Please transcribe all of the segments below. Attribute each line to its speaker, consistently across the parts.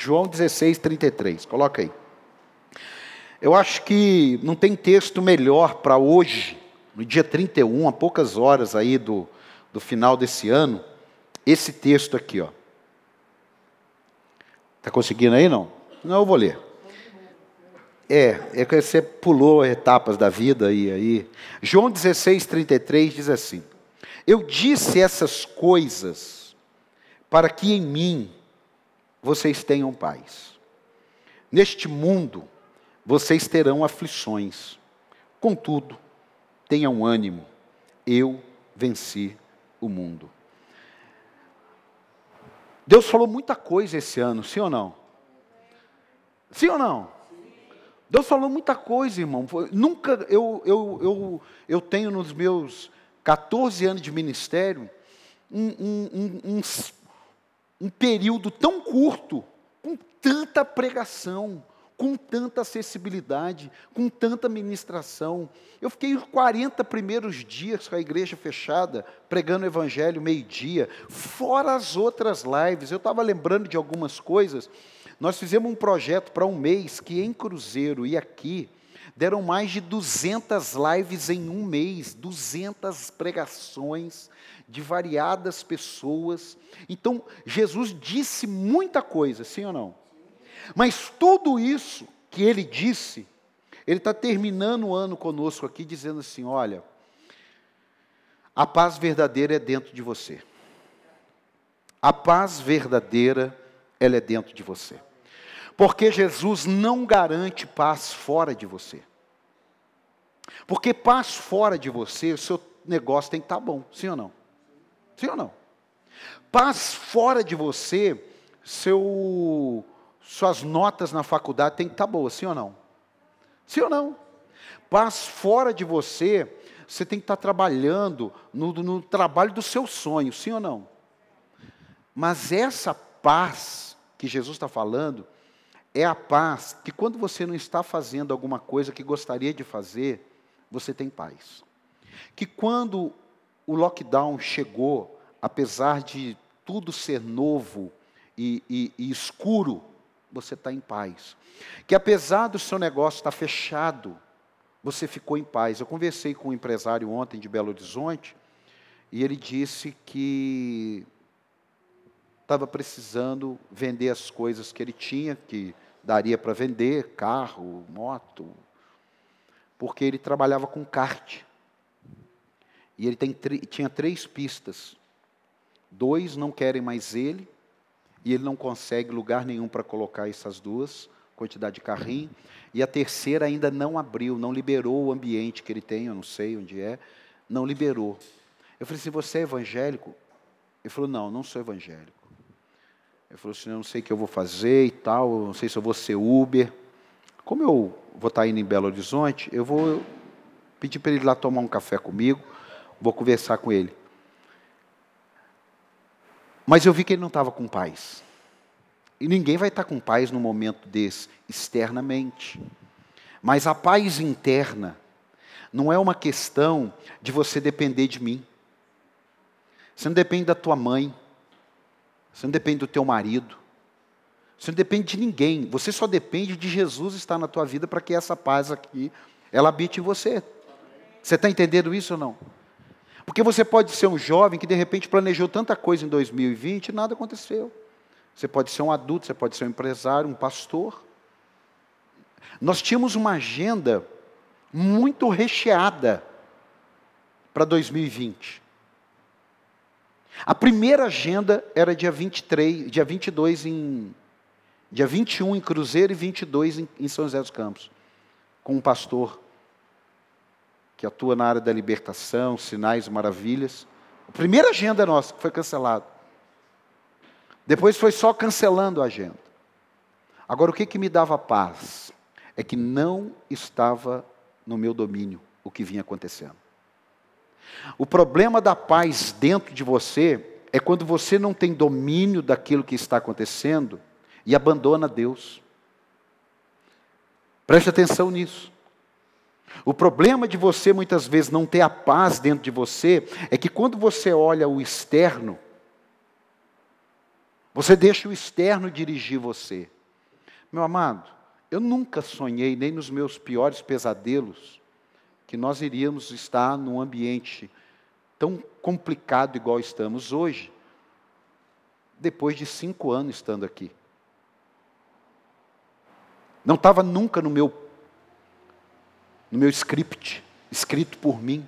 Speaker 1: João 16, 33. Coloca aí. Eu acho que não tem texto melhor para hoje, no dia 31, a poucas horas aí do, do final desse ano, esse texto aqui, ó. Está conseguindo aí, não? Não, eu vou ler. É, é que você pulou etapas da vida e aí. João 16, 33 diz assim: Eu disse essas coisas para que em mim vocês tenham paz. Neste mundo vocês terão aflições. Contudo, tenham ânimo. Eu venci o mundo. Deus falou muita coisa esse ano, sim ou não? Sim ou não? Deus falou muita coisa, irmão. Nunca eu, eu, eu, eu tenho nos meus 14 anos de ministério um, um, um, um período tão curto, com tanta pregação, com tanta acessibilidade, com tanta ministração. Eu fiquei os 40 primeiros dias com a igreja fechada, pregando o evangelho meio-dia, fora as outras lives. Eu estava lembrando de algumas coisas. Nós fizemos um projeto para um mês que em Cruzeiro e aqui deram mais de 200 lives em um mês, 200 pregações de variadas pessoas. Então, Jesus disse muita coisa, sim ou não? Mas tudo isso que ele disse, ele está terminando o ano conosco aqui dizendo assim: olha, a paz verdadeira é dentro de você. A paz verdadeira, ela é dentro de você. Porque Jesus não garante paz fora de você. Porque paz fora de você, o seu negócio tem que estar tá bom, sim ou não? Sim ou não? Paz fora de você, seu suas notas na faculdade têm que estar boas, sim ou não? Sim ou não? Paz fora de você, você tem que estar trabalhando no, no trabalho do seu sonho, sim ou não? Mas essa paz que Jesus está falando, é a paz que quando você não está fazendo alguma coisa que gostaria de fazer, você tem paz. Que quando o lockdown chegou, apesar de tudo ser novo e, e, e escuro, você está em paz. Que apesar do seu negócio estar fechado, você ficou em paz. Eu conversei com um empresário ontem de Belo Horizonte e ele disse que estava precisando vender as coisas que ele tinha, que daria para vender, carro, moto, porque ele trabalhava com kart. E ele tem, tinha três pistas. Dois não querem mais ele, e ele não consegue lugar nenhum para colocar essas duas, quantidade de carrinho. E a terceira ainda não abriu, não liberou o ambiente que ele tem, eu não sei onde é, não liberou. Eu falei assim: você é evangélico? Ele falou: não, não sou evangélico. Ele falou assim: eu não sei o que eu vou fazer e tal, eu não sei se eu vou ser Uber. Como eu vou estar indo em Belo Horizonte, eu vou pedir para ele ir lá tomar um café comigo, vou conversar com ele. Mas eu vi que ele não estava com paz. E ninguém vai estar com paz no momento desse, externamente. Mas a paz interna não é uma questão de você depender de mim. Você não depende da tua mãe. Você não depende do teu marido. Você não depende de ninguém. Você só depende de Jesus estar na tua vida para que essa paz aqui, ela habite em você. Você está entendendo isso ou não? Porque você pode ser um jovem que de repente planejou tanta coisa em 2020 e nada aconteceu. Você pode ser um adulto, você pode ser um empresário, um pastor. Nós tínhamos uma agenda muito recheada para 2020. A primeira agenda era dia 23, dia 22 em dia 21 em Cruzeiro e 22 em, em São José dos Campos, com um pastor que atua na área da libertação, sinais e maravilhas. A primeira agenda nossa foi cancelada. Depois foi só cancelando a agenda. Agora, o que, que me dava paz? É que não estava no meu domínio o que vinha acontecendo. O problema da paz dentro de você é quando você não tem domínio daquilo que está acontecendo e abandona Deus. Preste atenção nisso. O problema de você muitas vezes não ter a paz dentro de você é que quando você olha o externo, Você deixa o externo dirigir você. Meu amado, eu nunca sonhei, nem nos meus piores pesadelos, que nós iríamos estar num ambiente tão complicado igual estamos hoje, depois de cinco anos estando aqui. Não estava nunca no meu, no meu script, escrito por mim.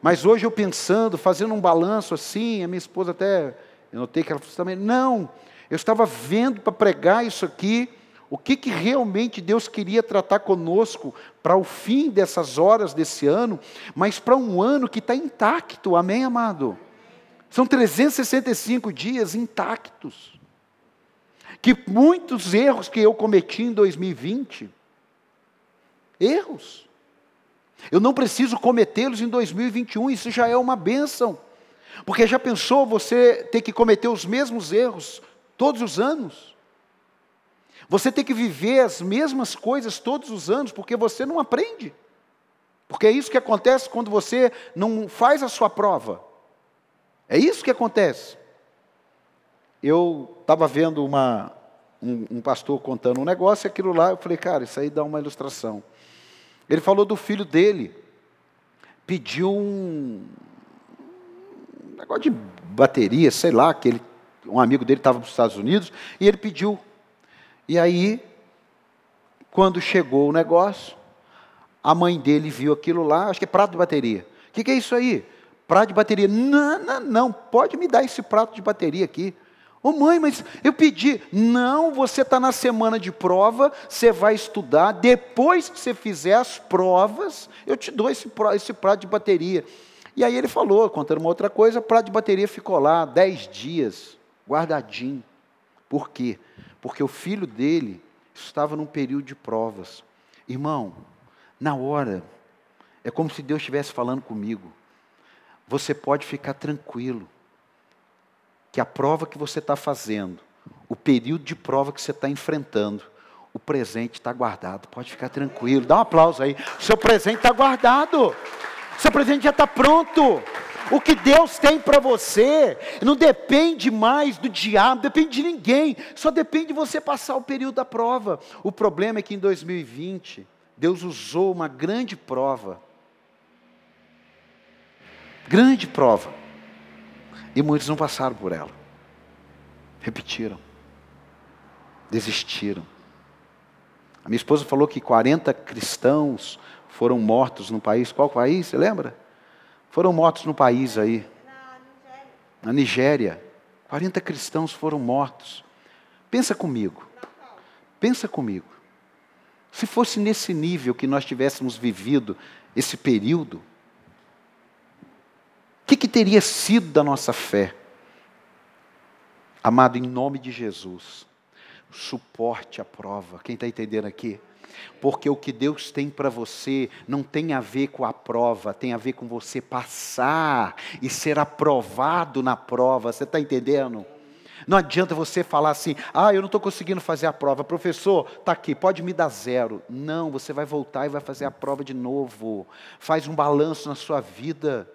Speaker 1: Mas hoje eu pensando, fazendo um balanço assim, a minha esposa até, eu notei que ela falou também, não, eu estava vendo para pregar isso aqui, o que, que realmente Deus queria tratar conosco para o fim dessas horas desse ano, mas para um ano que está intacto, amém, amado? São 365 dias intactos. Que muitos erros que eu cometi em 2020, erros, eu não preciso cometê-los em 2021, isso já é uma bênção. Porque já pensou você ter que cometer os mesmos erros todos os anos? Você ter que viver as mesmas coisas todos os anos, porque você não aprende. Porque é isso que acontece quando você não faz a sua prova. É isso que acontece. Eu estava vendo uma, um, um pastor contando um negócio, e aquilo lá, eu falei, cara, isso aí dá uma ilustração. Ele falou do filho dele, pediu um, um negócio de bateria, sei lá, que ele, um amigo dele estava nos Estados Unidos, e ele pediu. E aí, quando chegou o negócio, a mãe dele viu aquilo lá, acho que é prato de bateria. O que, que é isso aí? Prato de bateria. Não, não, não, pode me dar esse prato de bateria aqui. Ô oh, mãe, mas eu pedi. Não, você está na semana de prova, você vai estudar. Depois que você fizer as provas, eu te dou esse, esse prato de bateria. E aí ele falou, contando uma outra coisa, o prato de bateria ficou lá dez dias, guardadinho. Por quê? Porque o filho dele estava num período de provas. Irmão, na hora, é como se Deus estivesse falando comigo. Você pode ficar tranquilo que a prova que você está fazendo, o período de prova que você está enfrentando, o presente está guardado. Pode ficar tranquilo. Dá um aplauso aí. Seu presente está guardado. Seu presente já está pronto. O que Deus tem para você não depende mais do diabo, depende de ninguém, só depende de você passar o período da prova. O problema é que em 2020, Deus usou uma grande prova. Grande prova e muitos não passaram por ela. Repetiram. Desistiram. A minha esposa falou que 40 cristãos foram mortos no país. Qual país? Você lembra? Foram mortos no país aí. Na Nigéria. 40 cristãos foram mortos. Pensa comigo. Pensa comigo. Se fosse nesse nível que nós tivéssemos vivido esse período, o que, que teria sido da nossa fé? Amado, em nome de Jesus, suporte a prova. Quem está entendendo aqui? Porque o que Deus tem para você não tem a ver com a prova, tem a ver com você passar e ser aprovado na prova. Você está entendendo? Não adianta você falar assim, ah, eu não estou conseguindo fazer a prova. Professor, está aqui, pode me dar zero. Não, você vai voltar e vai fazer a prova de novo. Faz um balanço na sua vida.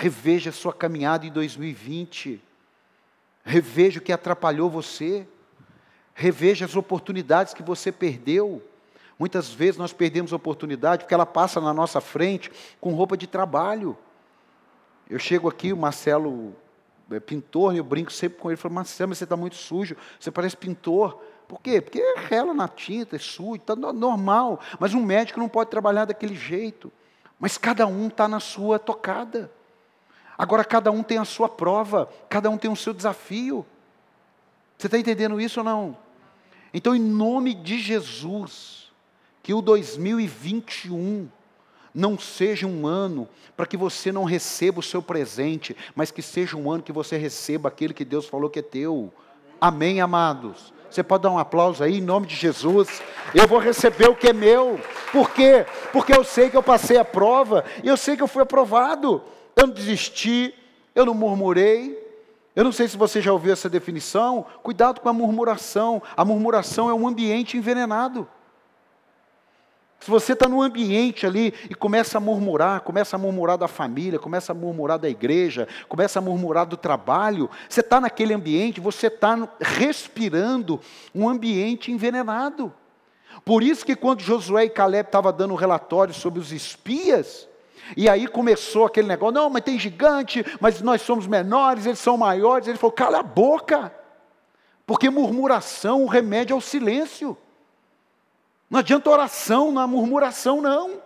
Speaker 1: Reveja sua caminhada em 2020. Reveja o que atrapalhou você. Reveja as oportunidades que você perdeu. Muitas vezes nós perdemos oportunidade porque ela passa na nossa frente com roupa de trabalho. Eu chego aqui, o Marcelo é pintor, e eu brinco sempre com ele, falo, Marcelo, mas você está muito sujo, você parece pintor. Por quê? Porque rela na tinta, é sujo, está normal. Mas um médico não pode trabalhar daquele jeito. Mas cada um está na sua tocada. Agora cada um tem a sua prova, cada um tem o seu desafio. Você está entendendo isso ou não? Então, em nome de Jesus, que o 2021 não seja um ano para que você não receba o seu presente, mas que seja um ano que você receba aquele que Deus falou que é teu. Amém, amados? Você pode dar um aplauso aí em nome de Jesus. Eu vou receber o que é meu. Por quê? Porque eu sei que eu passei a prova e eu sei que eu fui aprovado. Eu não desisti, eu não murmurei. Eu não sei se você já ouviu essa definição. Cuidado com a murmuração. A murmuração é um ambiente envenenado. Se você está no ambiente ali e começa a murmurar, começa a murmurar da família, começa a murmurar da igreja, começa a murmurar do trabalho, você está naquele ambiente, você está respirando um ambiente envenenado. Por isso que quando Josué e Caleb estavam dando um relatório sobre os espias, e aí começou aquele negócio, não, mas tem gigante, mas nós somos menores, eles são maiores. Ele falou, cala a boca, porque murmuração, o remédio é o silêncio. Não adianta oração na murmuração, não.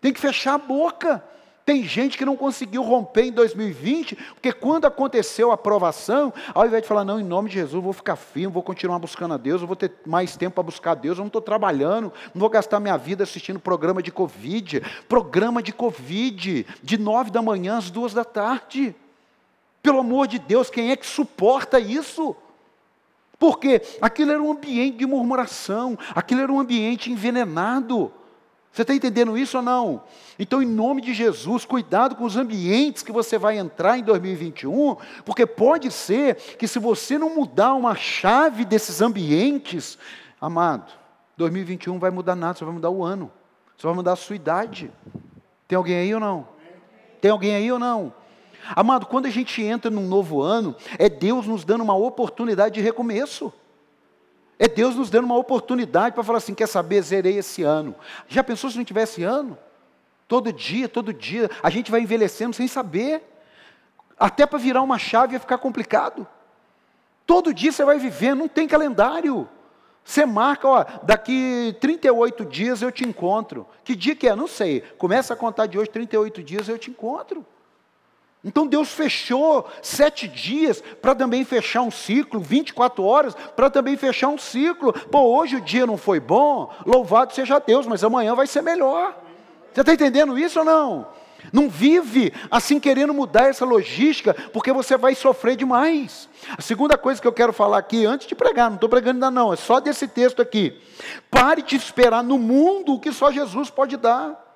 Speaker 1: Tem que fechar a boca. Tem gente que não conseguiu romper em 2020, porque quando aconteceu a aprovação, ao invés de falar, não, em nome de Jesus, vou ficar firme, vou continuar buscando a Deus, eu vou ter mais tempo para buscar a Deus, eu não estou trabalhando, não vou gastar minha vida assistindo programa de Covid. Programa de Covid, de nove da manhã às duas da tarde. Pelo amor de Deus, quem é que suporta isso? Porque aquilo era um ambiente de murmuração, aquilo era um ambiente envenenado. Você está entendendo isso ou não? Então, em nome de Jesus, cuidado com os ambientes que você vai entrar em 2021, porque pode ser que se você não mudar uma chave desses ambientes, amado, 2021 vai mudar nada, você vai mudar o ano, você vai mudar a sua idade. Tem alguém aí ou não? Tem alguém aí ou não? Amado, quando a gente entra num novo ano, é Deus nos dando uma oportunidade de recomeço. É Deus nos dando uma oportunidade para falar assim: quer saber, zerei esse ano. Já pensou se não tivesse ano? Todo dia, todo dia, a gente vai envelhecendo sem saber. Até para virar uma chave ia ficar complicado. Todo dia você vai vivendo, não tem calendário. Você marca, ó, daqui 38 dias eu te encontro. Que dia que é? Não sei. Começa a contar de hoje, 38 dias eu te encontro. Então Deus fechou sete dias para também fechar um ciclo, 24 horas para também fechar um ciclo. Pô, hoje o dia não foi bom, louvado seja Deus, mas amanhã vai ser melhor. Você está entendendo isso ou não? Não vive assim querendo mudar essa logística, porque você vai sofrer demais. A segunda coisa que eu quero falar aqui, antes de pregar, não estou pregando ainda não, é só desse texto aqui. Pare de esperar no mundo o que só Jesus pode dar.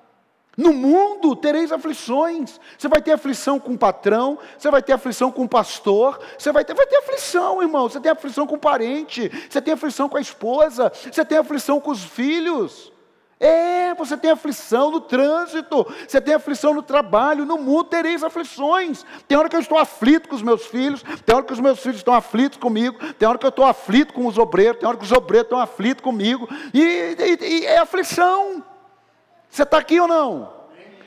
Speaker 1: No mundo tereis aflições. Você vai ter aflição com o patrão, você vai ter aflição com o pastor, você vai ter, vai ter aflição, irmão. Você tem aflição com o parente, você tem aflição com a esposa, você tem aflição com os filhos. É, você tem aflição no trânsito, você tem aflição no trabalho, no mundo tereis aflições. Tem hora que eu estou aflito com os meus filhos, tem hora que os meus filhos estão aflitos comigo, tem hora que eu estou aflito com os obreiros, tem hora que os obreiros estão aflitos comigo, e, e, e é aflição. Você está aqui ou não?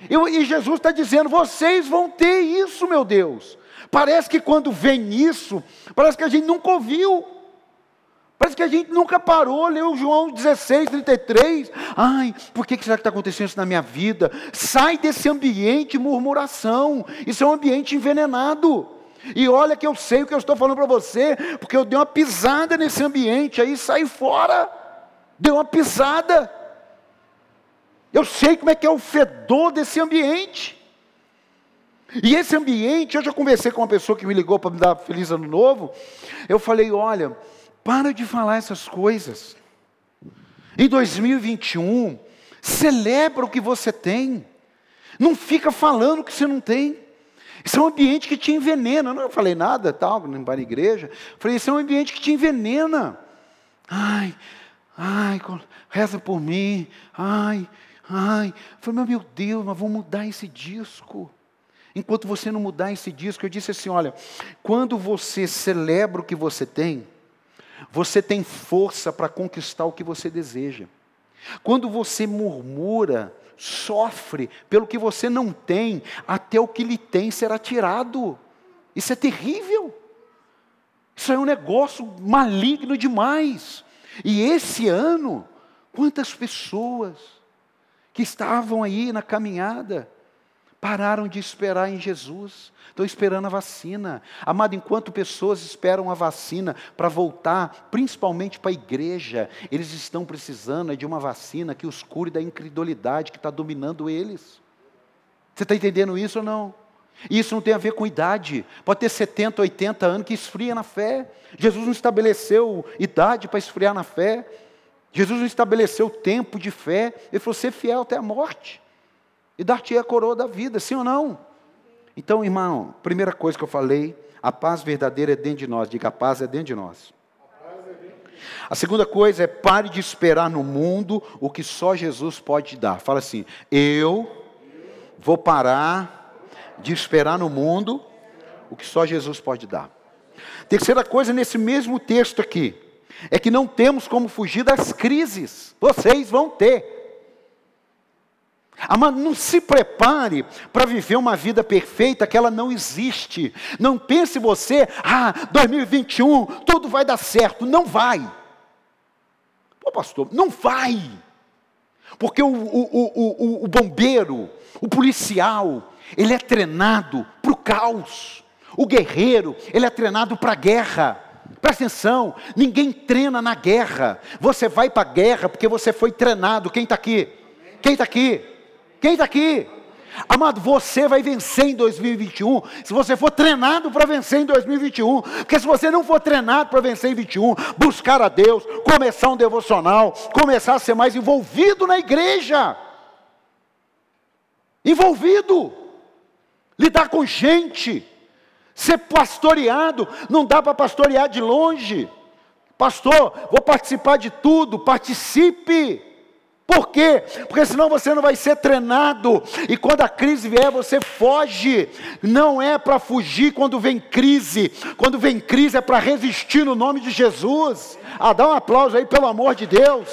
Speaker 1: Eu, e Jesus está dizendo: vocês vão ter isso, meu Deus. Parece que quando vem isso, parece que a gente nunca ouviu. Parece que a gente nunca parou, leu João 16, 33. Ai, por que será que está acontecendo isso na minha vida? Sai desse ambiente murmuração. Isso é um ambiente envenenado. E olha que eu sei o que eu estou falando para você, porque eu dei uma pisada nesse ambiente, aí sai fora. Deu uma pisada. Eu sei como é que é o fedor desse ambiente. E esse ambiente, eu já conversei com uma pessoa que me ligou para me dar feliz ano novo. Eu falei: olha, para de falar essas coisas. Em 2021, celebra o que você tem. Não fica falando o que você não tem. Isso é um ambiente que te envenena. Eu não falei nada, tal, não para a igreja. falei, isso é um ambiente que te envenena. Ai, ai, reza por mim. Ai, Ai, falei, meu Deus, mas vamos mudar esse disco. Enquanto você não mudar esse disco, eu disse assim: olha, quando você celebra o que você tem, você tem força para conquistar o que você deseja. Quando você murmura, sofre pelo que você não tem, até o que lhe tem será tirado. Isso é terrível. Isso é um negócio maligno demais. E esse ano, quantas pessoas que estavam aí na caminhada, pararam de esperar em Jesus, estão esperando a vacina. Amado, enquanto pessoas esperam a vacina para voltar, principalmente para a igreja, eles estão precisando de uma vacina que os cure da incredulidade que está dominando eles. Você está entendendo isso ou não? Isso não tem a ver com idade. Pode ter 70, 80 anos que esfria na fé. Jesus não estabeleceu idade para esfriar na fé. Jesus não estabeleceu tempo de fé, ele falou: ser fiel até a morte, e dar-te a coroa da vida, sim ou não? Então, irmão, primeira coisa que eu falei, a paz verdadeira é dentro de nós, diga a paz é dentro de nós. A segunda coisa é pare de esperar no mundo o que só Jesus pode dar. Fala assim: eu vou parar de esperar no mundo o que só Jesus pode dar. Terceira coisa nesse mesmo texto aqui é que não temos como fugir das crises. Vocês vão ter. Amado, não se prepare para viver uma vida perfeita que ela não existe. Não pense você, ah, 2021, tudo vai dar certo. Não vai. Pô, pastor, não vai. Porque o, o, o, o bombeiro, o policial, ele é treinado para o caos. O guerreiro, ele é treinado para a guerra. Presta atenção, ninguém treina na guerra. Você vai para a guerra porque você foi treinado. Quem está aqui? Quem está aqui? Quem está aqui? Amado, você vai vencer em 2021 se você for treinado para vencer em 2021. Porque se você não for treinado para vencer em 2021, buscar a Deus, começar um devocional, começar a ser mais envolvido na igreja. Envolvido. Lidar com gente. Ser pastoreado. Não dá para pastorear de longe. Pastor, vou participar de tudo. Participe. Por quê? Porque senão você não vai ser treinado, e quando a crise vier, você foge. Não é para fugir quando vem crise, quando vem crise é para resistir no nome de Jesus. Ah, dá um aplauso aí, pelo amor de Deus.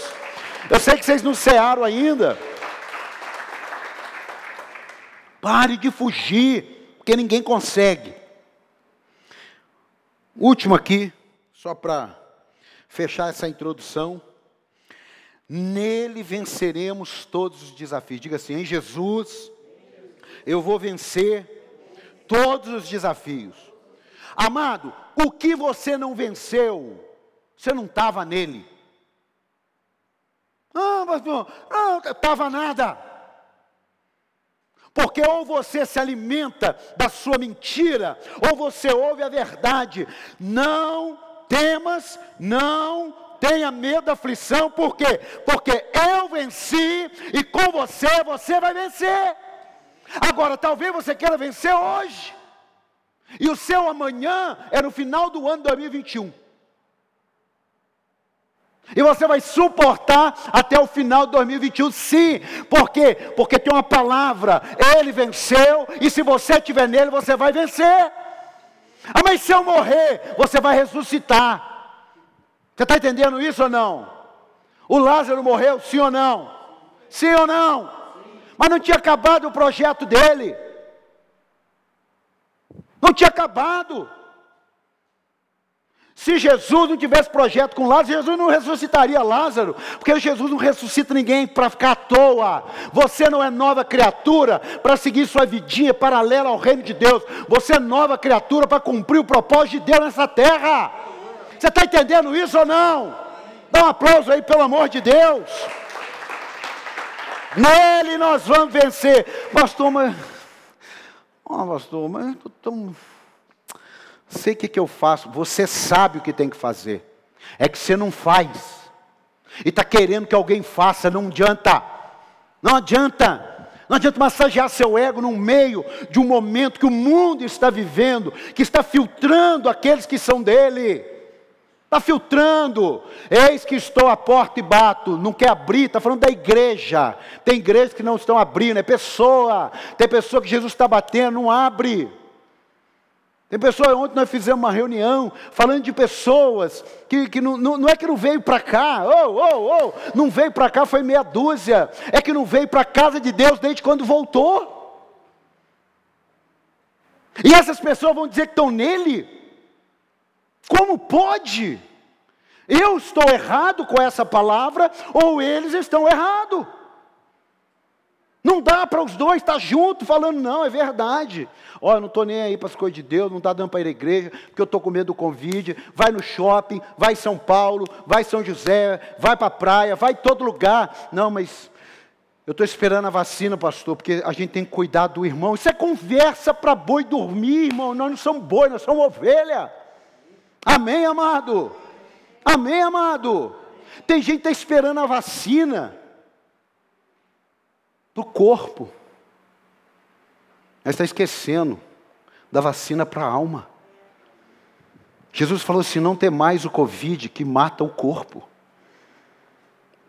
Speaker 1: Eu sei que vocês não cearam ainda. Pare de fugir, porque ninguém consegue. Último aqui, só para fechar essa introdução. Nele venceremos todos os desafios. Diga assim: em Jesus, eu vou vencer todos os desafios. Amado, o que você não venceu, você não estava nele. Ah, pastor, não estava nada. Porque ou você se alimenta da sua mentira, ou você ouve a verdade. Não temas, não tenha medo da aflição, por quê? Porque eu venci e com você você vai vencer. Agora, talvez você queira vencer hoje, e o seu amanhã é no final do ano 2021. E você vai suportar até o final de 2021, sim. Por quê? Porque tem uma palavra, ele venceu, e se você estiver nele, você vai vencer. Ah, mas se eu morrer, você vai ressuscitar. Você está entendendo isso ou não? O Lázaro morreu, sim ou não? Sim ou não? Mas não tinha acabado o projeto dele. Não tinha acabado. Se Jesus não tivesse projeto com Lázaro, Jesus não ressuscitaria Lázaro, porque Jesus não ressuscita ninguém para ficar à toa. Você não é nova criatura para seguir sua vidinha paralela ao reino de Deus. Você é nova criatura para cumprir o propósito de Deus nessa terra. Você está entendendo isso ou não? Dá um aplauso aí, pelo amor de Deus. Nele nós vamos vencer. Pastor, mas. Oh, pastor, mas eu estou tão. Sei o que, que eu faço. Você sabe o que tem que fazer. É que você não faz. E está querendo que alguém faça, não adianta. Não adianta. Não adianta massagear seu ego no meio de um momento que o mundo está vivendo, que está filtrando aqueles que são dele. Está filtrando. Eis que estou à porta e bato. Não quer abrir, está falando da igreja. Tem igrejas que não estão abrindo, é pessoa. Tem pessoa que Jesus está batendo, não abre. Tem pessoa, ontem nós fizemos uma reunião falando de pessoas que, que não, não, não é que não veio para cá, oh, oh, oh, não veio para cá, foi meia dúzia, é que não veio para a casa de Deus desde quando voltou. E essas pessoas vão dizer que estão nele, como pode? Eu estou errado com essa palavra ou eles estão errados? Não dá para os dois estar juntos falando, não, é verdade. Olha, não estou nem aí para as coisas de Deus, não está dando para ir à igreja, porque eu estou com medo do convite. Vai no shopping, vai em São Paulo, vai em São José, vai para a praia, vai em todo lugar. Não, mas eu estou esperando a vacina, pastor, porque a gente tem que cuidar do irmão. Isso é conversa para boi dormir, irmão. Nós não somos boi, nós somos ovelha. Amém, amado? Amém, amado? Tem gente que está esperando a vacina do corpo, mas está esquecendo da vacina para a alma. Jesus falou assim: não tem mais o Covid que mata o corpo,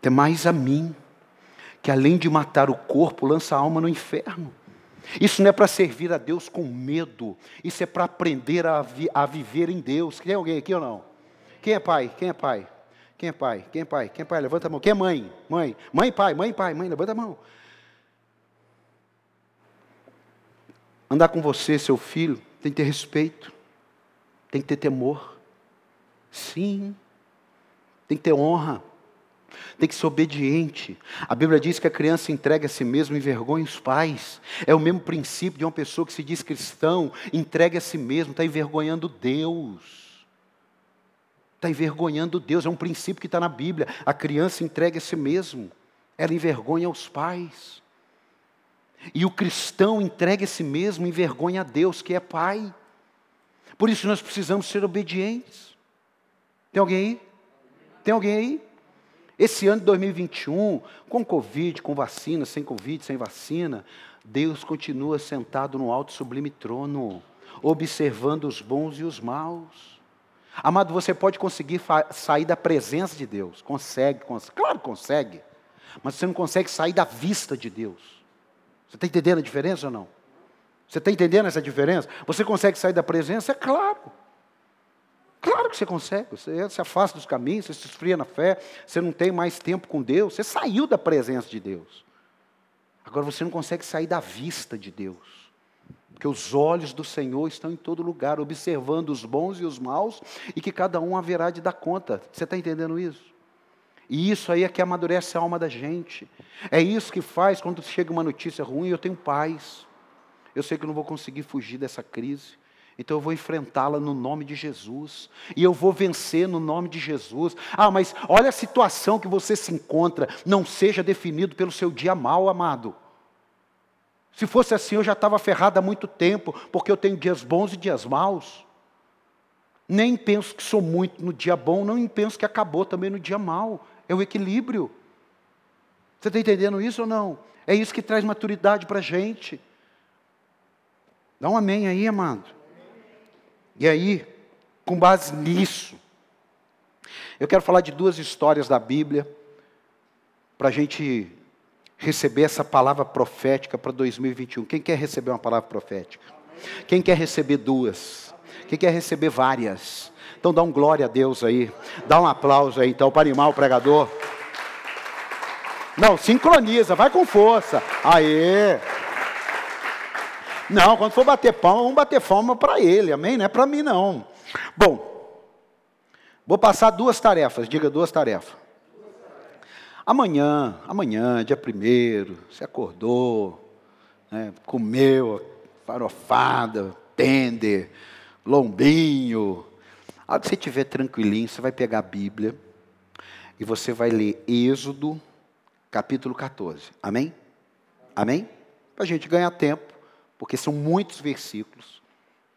Speaker 1: tem mais a mim, que além de matar o corpo, lança a alma no inferno. Isso não é para servir a Deus com medo, isso é para aprender a, vi a viver em Deus. Tem alguém aqui ou não? Quem é pai? Quem é pai? Quem é pai? Quem é pai? Quem é pai? Levanta a mão. Quem é mãe? Mãe. Mãe, pai, mãe, pai, mãe, levanta a mão. Andar com você, seu filho, tem que ter respeito, tem que ter temor. Sim, tem que ter honra, tem que ser obediente. A Bíblia diz que a criança entrega a si mesmo e envergonha os pais. É o mesmo princípio de uma pessoa que se diz cristão, entrega a si mesmo, está envergonhando Deus. Está envergonhando Deus, é um princípio que está na Bíblia. A criança entrega a si mesmo, ela envergonha os pais. E o cristão entrega a si mesmo, envergonha a Deus, que é Pai. Por isso nós precisamos ser obedientes. Tem alguém aí? Tem alguém aí? Esse ano de 2021, com Covid, com vacina, sem Covid, sem vacina, Deus continua sentado no alto sublime trono, observando os bons e os maus. Amado, você pode conseguir sair da presença de Deus. Consegue, consegue. Claro que consegue. Mas você não consegue sair da vista de Deus. Você está entendendo a diferença ou não? Você está entendendo essa diferença? Você consegue sair da presença? É claro. Claro que você consegue. Você se afasta dos caminhos, você se esfria na fé, você não tem mais tempo com Deus, você saiu da presença de Deus. Agora você não consegue sair da vista de Deus. Porque os olhos do Senhor estão em todo lugar, observando os bons e os maus, e que cada um haverá de dar conta. Você está entendendo isso? E isso aí é que amadurece a alma da gente. É isso que faz quando chega uma notícia ruim, eu tenho paz. Eu sei que eu não vou conseguir fugir dessa crise. Então eu vou enfrentá-la no nome de Jesus. E eu vou vencer no nome de Jesus. Ah, mas olha a situação que você se encontra. Não seja definido pelo seu dia mal, amado. Se fosse assim, eu já estava ferrado há muito tempo, porque eu tenho dias bons e dias maus. Nem penso que sou muito no dia bom, nem penso que acabou também no dia mal é o equilíbrio. Você está entendendo isso ou não? É isso que traz maturidade para a gente. Dá um amém aí, amado. E aí, com base nisso, eu quero falar de duas histórias da Bíblia, para a gente receber essa palavra profética para 2021. Quem quer receber uma palavra profética? Quem quer receber duas? Quem quer receber várias? Então dá um glória a Deus aí. Dá um aplauso aí então para animar o pregador. Não, sincroniza, vai com força. Aê! Não, quando for bater palma, vamos bater palma para ele, amém? Não é para mim não. Bom, vou passar duas tarefas, diga duas tarefas. Amanhã, amanhã, dia primeiro, você acordou, né, comeu farofada, tender, lombinho, a hora que você estiver tranquilinho, você vai pegar a Bíblia e você vai ler Êxodo, capítulo 14. Amém? Amém? Para a gente ganhar tempo, porque são muitos versículos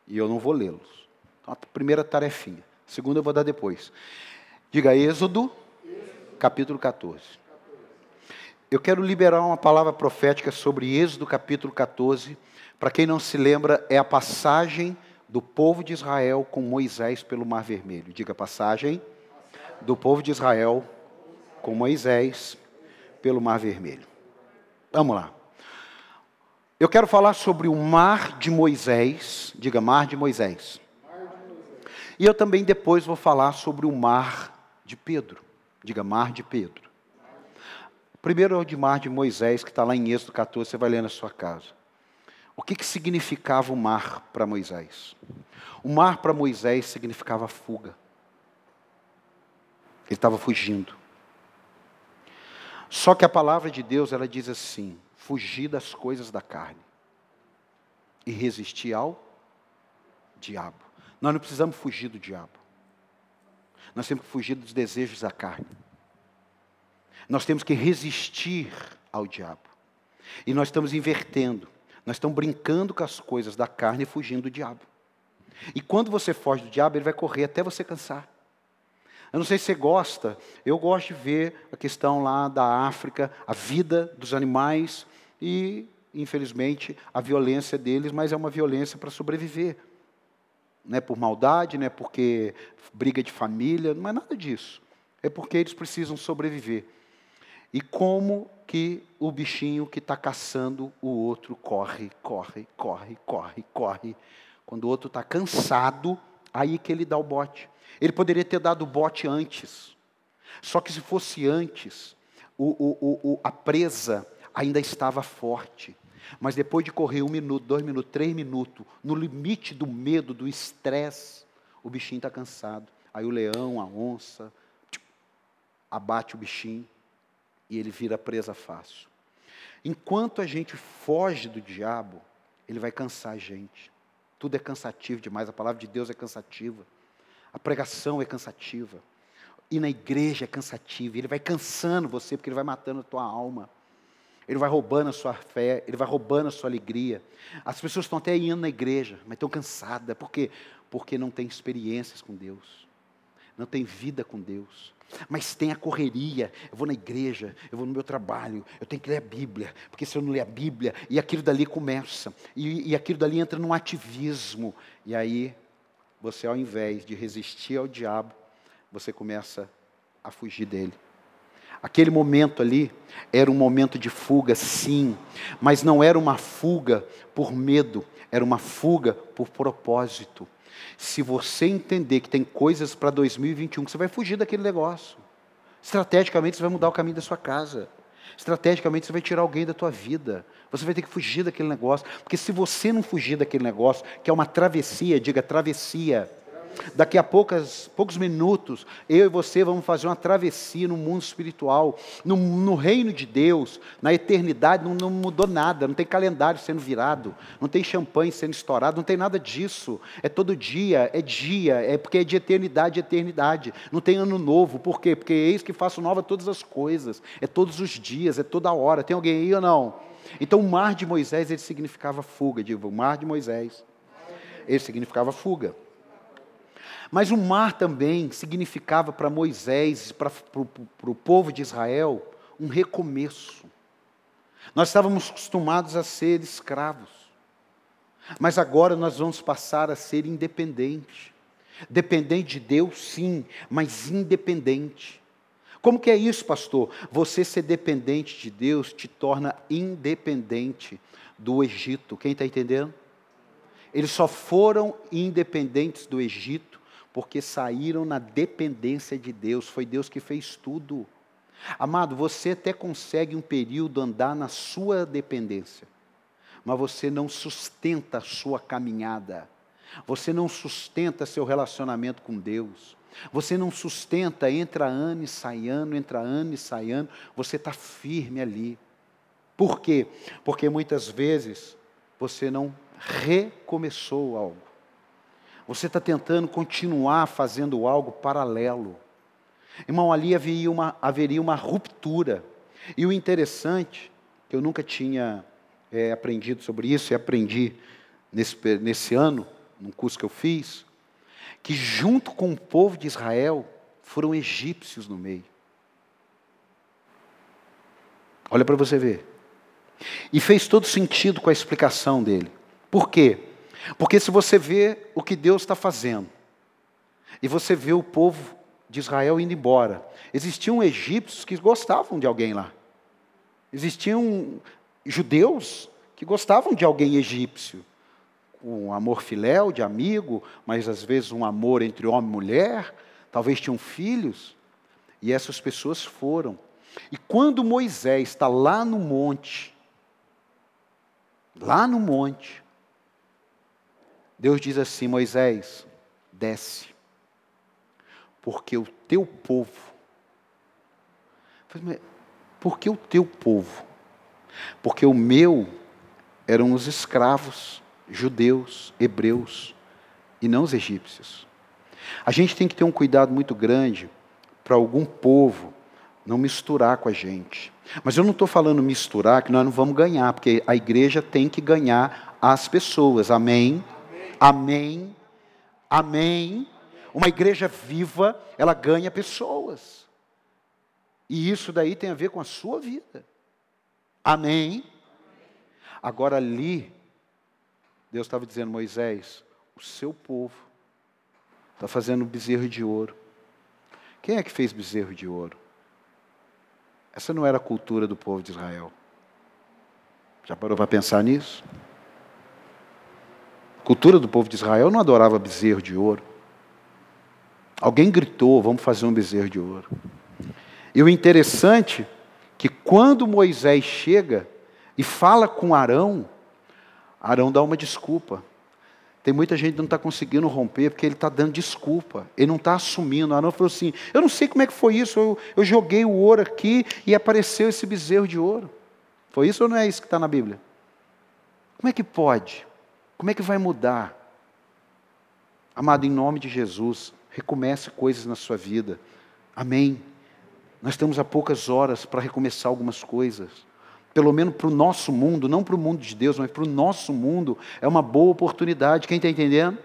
Speaker 1: e eu não vou lê-los. Então, a primeira tarefinha. A segunda eu vou dar depois. Diga Êxodo, capítulo 14. Eu quero liberar uma palavra profética sobre Êxodo capítulo 14. Para quem não se lembra, é a passagem do povo de Israel com Moisés pelo Mar Vermelho. Diga passagem do povo de Israel com Moisés pelo Mar Vermelho. Vamos lá. Eu quero falar sobre o Mar de Moisés. Diga Mar de Moisés. E eu também depois vou falar sobre o Mar de Pedro. Diga Mar de Pedro. Primeiro é o de Mar de Moisés, que está lá em Êxodo 14, você vai ler na sua casa. O que, que significava o mar para Moisés? O mar para Moisés significava fuga. Ele estava fugindo. Só que a palavra de Deus, ela diz assim: fugir das coisas da carne e resistir ao diabo. Nós não precisamos fugir do diabo. Nós temos que fugir dos desejos da carne. Nós temos que resistir ao diabo. E nós estamos invertendo. Nós estamos brincando com as coisas da carne e fugindo do diabo. E quando você foge do diabo, ele vai correr até você cansar. Eu não sei se você gosta, eu gosto de ver a questão lá da África, a vida dos animais e, infelizmente, a violência deles, mas é uma violência para sobreviver. não é por maldade, não é porque briga de família, não é nada disso. É porque eles precisam sobreviver. E como que o bichinho que está caçando o outro corre, corre, corre, corre, corre. Quando o outro está cansado, aí que ele dá o bote. Ele poderia ter dado o bote antes. Só que se fosse antes, o, o, o, a presa ainda estava forte. Mas depois de correr um minuto, dois minutos, três minutos, no limite do medo, do estresse, o bichinho está cansado. Aí o leão, a onça, abate o bichinho e ele vira presa fácil. Enquanto a gente foge do diabo, ele vai cansar a gente. Tudo é cansativo demais, a palavra de Deus é cansativa. A pregação é cansativa. E na igreja é cansativa. Ele vai cansando você, porque ele vai matando a tua alma. Ele vai roubando a sua fé, ele vai roubando a sua alegria. As pessoas estão até indo na igreja, mas estão cansadas. Por quê? Porque não tem experiências com Deus. Não tem vida com Deus. Mas tem a correria. Eu vou na igreja, eu vou no meu trabalho, eu tenho que ler a Bíblia, porque se eu não ler a Bíblia, e aquilo dali começa, e, e aquilo dali entra num ativismo. E aí, você, ao invés de resistir ao diabo, você começa a fugir dele. Aquele momento ali era um momento de fuga, sim, mas não era uma fuga por medo, era uma fuga por propósito. Se você entender que tem coisas para 2021 que você vai fugir daquele negócio, estrategicamente você vai mudar o caminho da sua casa, estrategicamente você vai tirar alguém da tua vida, você vai ter que fugir daquele negócio, porque se você não fugir daquele negócio, que é uma travessia, diga travessia, Daqui a poucas, poucos minutos, eu e você vamos fazer uma travessia no mundo espiritual, no, no reino de Deus, na eternidade, não, não, mudou nada, não tem calendário sendo virado, não tem champanhe sendo estourado, não tem nada disso. É todo dia, é dia, é porque é de eternidade eternidade. Não tem ano novo, por quê? Porque eis que faço nova todas as coisas, é todos os dias, é toda hora. Tem alguém aí ou não? Então o mar de Moisés, ele significava fuga, digo, o mar de Moisés, ele significava fuga. Mas o mar também significava para Moisés, para, o povo de Israel, um recomeço. Nós estávamos acostumados a ser escravos, mas agora nós vamos passar a ser independentes. Dependente de Deus, sim, mas independente. Como que é isso, pastor? Você ser dependente de Deus te torna independente do Egito. Quem está entendendo? Eles só foram independentes do Egito porque saíram na dependência de Deus, foi Deus que fez tudo. Amado, você até consegue um período andar na sua dependência, mas você não sustenta a sua caminhada, você não sustenta seu relacionamento com Deus, você não sustenta, entra ano e sai ano, entra ano e sai ano, você está firme ali. Por quê? Porque muitas vezes você não recomeçou algo. Você está tentando continuar fazendo algo paralelo. Irmão, ali haveria uma, haveria uma ruptura. E o interessante, que eu nunca tinha é, aprendido sobre isso, e aprendi nesse, nesse ano, num curso que eu fiz, que junto com o povo de Israel foram egípcios no meio. Olha para você ver. E fez todo sentido com a explicação dele. Por quê? Porque se você vê o que Deus está fazendo, e você vê o povo de Israel indo embora, existiam egípcios que gostavam de alguém lá. Existiam judeus que gostavam de alguém egípcio. Um amor filéu, de amigo, mas às vezes um amor entre homem e mulher, talvez tinham filhos. E essas pessoas foram. E quando Moisés está lá no monte, lá no monte, Deus diz assim: Moisés, desce, porque o teu povo. Por que o teu povo? Porque o meu eram os escravos, judeus, hebreus, e não os egípcios. A gente tem que ter um cuidado muito grande para algum povo não misturar com a gente. Mas eu não estou falando misturar que nós não vamos ganhar, porque a igreja tem que ganhar as pessoas. Amém? Amém. Amém. Uma igreja viva, ela ganha pessoas. E isso daí tem a ver com a sua vida. Amém. Agora ali, Deus estava dizendo, Moisés, o seu povo Está fazendo bezerro de ouro. Quem é que fez bezerro de ouro? Essa não era a cultura do povo de Israel. Já parou para pensar nisso? Cultura do povo de Israel não adorava bezerro de ouro. Alguém gritou: vamos fazer um bezerro de ouro. E o interessante é que quando Moisés chega e fala com Arão, Arão dá uma desculpa. Tem muita gente que não está conseguindo romper porque ele está dando desculpa. Ele não está assumindo. Arão falou assim: Eu não sei como é que foi isso. Eu, eu joguei o ouro aqui e apareceu esse bezerro de ouro. Foi isso ou não é isso que está na Bíblia? Como é que pode? Como é que vai mudar? Amado, em nome de Jesus, recomece coisas na sua vida. Amém. Nós estamos a poucas horas para recomeçar algumas coisas pelo menos para o nosso mundo, não para o mundo de Deus, mas para o nosso mundo, é uma boa oportunidade. Quem está entendendo?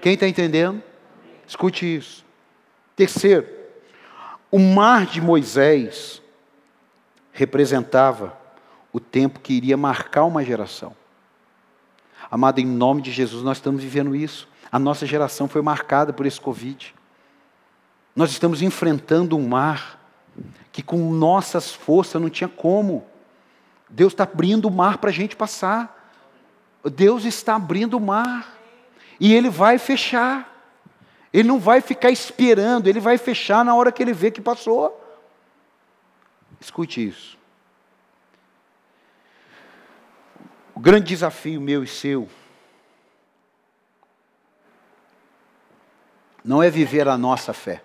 Speaker 1: Quem está entendendo? Escute isso. Terceiro, o mar de Moisés representava o tempo que iria marcar uma geração. Amado, em nome de Jesus, nós estamos vivendo isso. A nossa geração foi marcada por esse Covid. Nós estamos enfrentando um mar que, com nossas forças, não tinha como. Deus está abrindo o mar para a gente passar. Deus está abrindo o mar. E Ele vai fechar. Ele não vai ficar esperando, Ele vai fechar na hora que Ele vê que passou. Escute isso. O grande desafio meu e seu não é viver a nossa fé.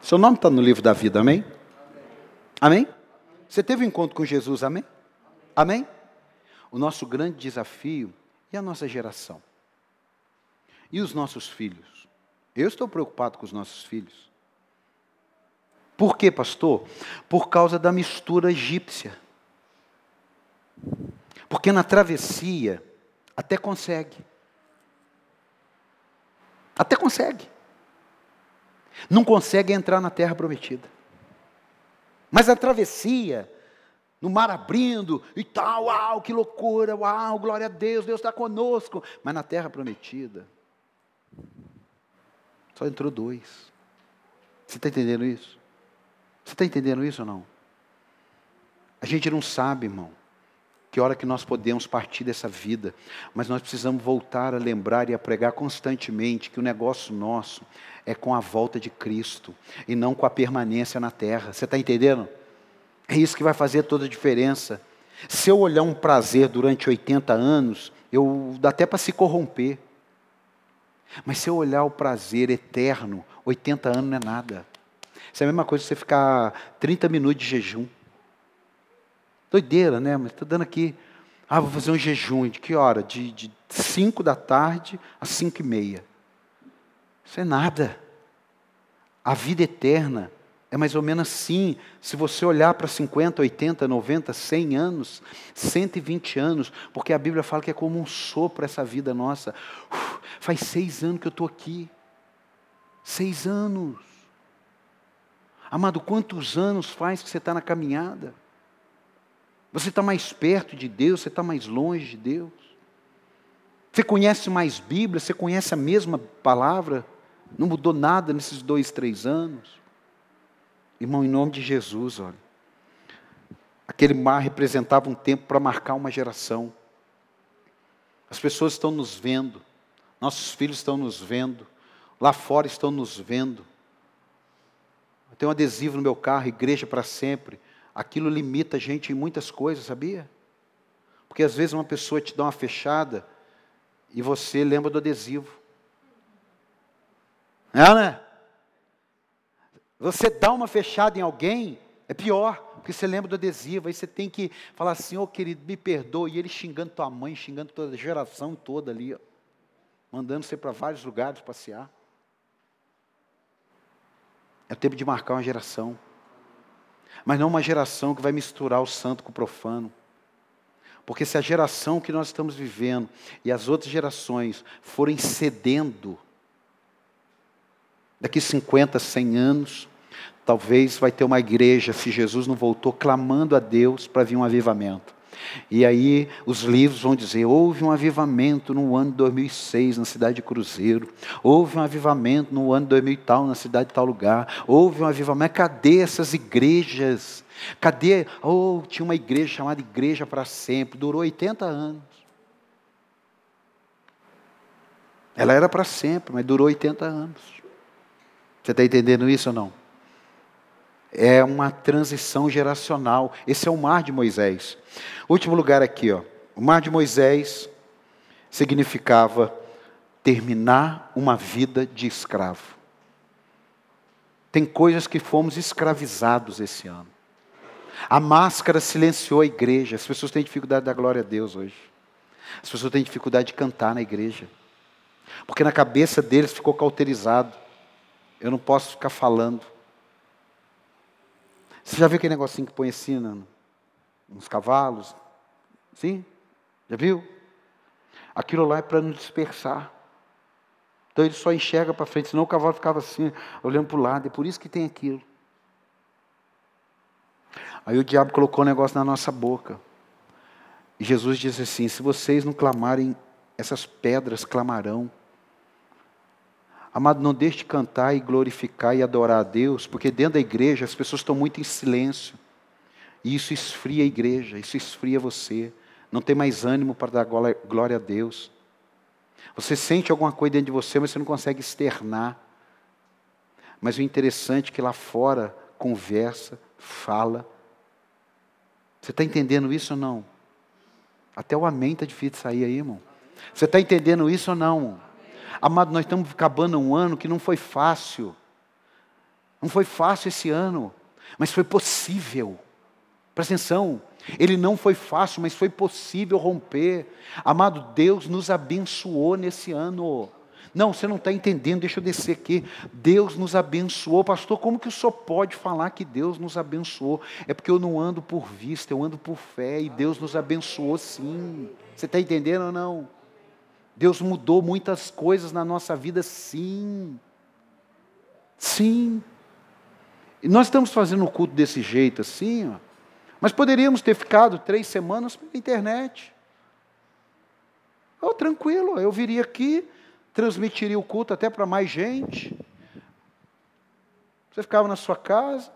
Speaker 1: Seu nome está no livro da vida, amém? Amém? Você teve um encontro com Jesus, amém? Amém? O nosso grande desafio é a nossa geração. E os nossos filhos? Eu estou preocupado com os nossos filhos. Por quê, pastor? Por causa da mistura egípcia. Porque na travessia até consegue. Até consegue. Não consegue entrar na terra prometida. Mas a travessia, no mar abrindo e tal, uau, que loucura, uau, glória a Deus, Deus está conosco. Mas na terra prometida, só entrou dois. Você está entendendo isso? Você está entendendo isso ou não? A gente não sabe, irmão, que hora que nós podemos partir dessa vida, mas nós precisamos voltar a lembrar e a pregar constantemente que o negócio nosso é com a volta de Cristo e não com a permanência na terra. Você está entendendo? É isso que vai fazer toda a diferença. Se eu olhar um prazer durante 80 anos, eu dá até para se corromper. Mas se eu olhar o prazer eterno, 80 anos não é nada. Isso é a mesma coisa que você ficar 30 minutos de jejum. Doideira, né? Mas estou dando aqui. Ah, vou fazer um jejum. De que hora? De, de 5 da tarde às 5 e meia. Isso é nada. A vida eterna é mais ou menos assim. Se você olhar para 50, 80, 90, 100 anos, 120 anos, porque a Bíblia fala que é como um sopro essa vida nossa. Uf, faz seis anos que eu estou aqui. Seis anos. Amado, quantos anos faz que você está na caminhada? Você está mais perto de Deus, você está mais longe de Deus. Você conhece mais Bíblia, você conhece a mesma palavra. Não mudou nada nesses dois, três anos. Irmão, em nome de Jesus, olha. Aquele mar representava um tempo para marcar uma geração. As pessoas estão nos vendo, nossos filhos estão nos vendo, lá fora estão nos vendo. Eu tenho um adesivo no meu carro, igreja para sempre. Aquilo limita a gente em muitas coisas, sabia? Porque às vezes uma pessoa te dá uma fechada e você lembra do adesivo. É, né? Você dá uma fechada em alguém, é pior, porque você lembra do adesivo, aí você tem que falar assim, ô oh, querido, me perdoe, e ele xingando tua mãe, xingando toda a geração toda ali, ó, mandando você para vários lugares passear. É tempo de marcar uma geração. Mas não uma geração que vai misturar o santo com o profano. Porque se a geração que nós estamos vivendo e as outras gerações forem cedendo Daqui 50, 100 anos, talvez vai ter uma igreja, se Jesus não voltou, clamando a Deus para vir um avivamento. E aí os livros vão dizer: houve um avivamento no ano de 2006 na cidade de Cruzeiro, houve um avivamento no ano de 2000 e tal na cidade de tal lugar, houve um avivamento. Cadê essas igrejas? Cadê? Oh, tinha uma igreja chamada Igreja para Sempre, durou 80 anos. Ela era para sempre, mas durou 80 anos. Você está entendendo isso ou não? É uma transição geracional. Esse é o mar de Moisés. Último lugar aqui, ó. O mar de Moisés significava terminar uma vida de escravo. Tem coisas que fomos escravizados esse ano. A máscara silenciou a igreja. As pessoas têm dificuldade da glória a Deus hoje. As pessoas têm dificuldade de cantar na igreja. Porque na cabeça deles ficou cauterizado. Eu não posso ficar falando. Você já viu aquele negocinho que põe assim nos cavalos? Sim? Já viu? Aquilo lá é para nos dispersar. Então ele só enxerga para frente, senão o cavalo ficava assim, olhando para o lado. É por isso que tem aquilo. Aí o diabo colocou o um negócio na nossa boca. E Jesus disse assim: se vocês não clamarem, essas pedras clamarão. Amado, não deixe de cantar e glorificar e adorar a Deus, porque dentro da igreja as pessoas estão muito em silêncio. E isso esfria a igreja, isso esfria você. Não tem mais ânimo para dar glória a Deus. Você sente alguma coisa dentro de você, mas você não consegue externar. Mas o interessante é que lá fora conversa, fala. Você está entendendo isso ou não? Até o amém está difícil de sair aí, irmão. Você está entendendo isso ou não? Amado, nós estamos acabando um ano que não foi fácil. Não foi fácil esse ano, mas foi possível. Presta atenção, ele não foi fácil, mas foi possível romper. Amado, Deus nos abençoou nesse ano. Não, você não está entendendo, deixa eu descer aqui. Deus nos abençoou. Pastor, como que o senhor pode falar que Deus nos abençoou? É porque eu não ando por vista, eu ando por fé, e Deus nos abençoou sim. Você está entendendo ou não? Deus mudou muitas coisas na nossa vida, sim. Sim. E nós estamos fazendo o culto desse jeito, assim, ó. Mas poderíamos ter ficado três semanas pela internet. Oh, tranquilo, eu viria aqui, transmitiria o culto até para mais gente. Você ficava na sua casa,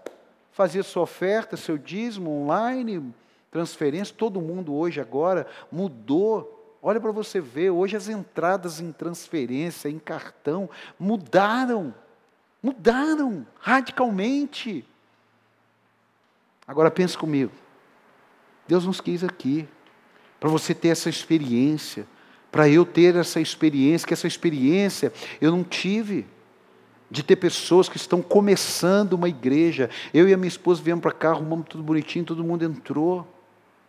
Speaker 1: fazia sua oferta, seu dízimo online, transferência. Todo mundo hoje agora mudou Olha para você ver, hoje as entradas em transferência, em cartão, mudaram. Mudaram radicalmente. Agora pense comigo. Deus nos quis aqui para você ter essa experiência, para eu ter essa experiência, que essa experiência eu não tive de ter pessoas que estão começando uma igreja. Eu e a minha esposa viemos para cá, arrumamos tudo bonitinho, todo mundo entrou.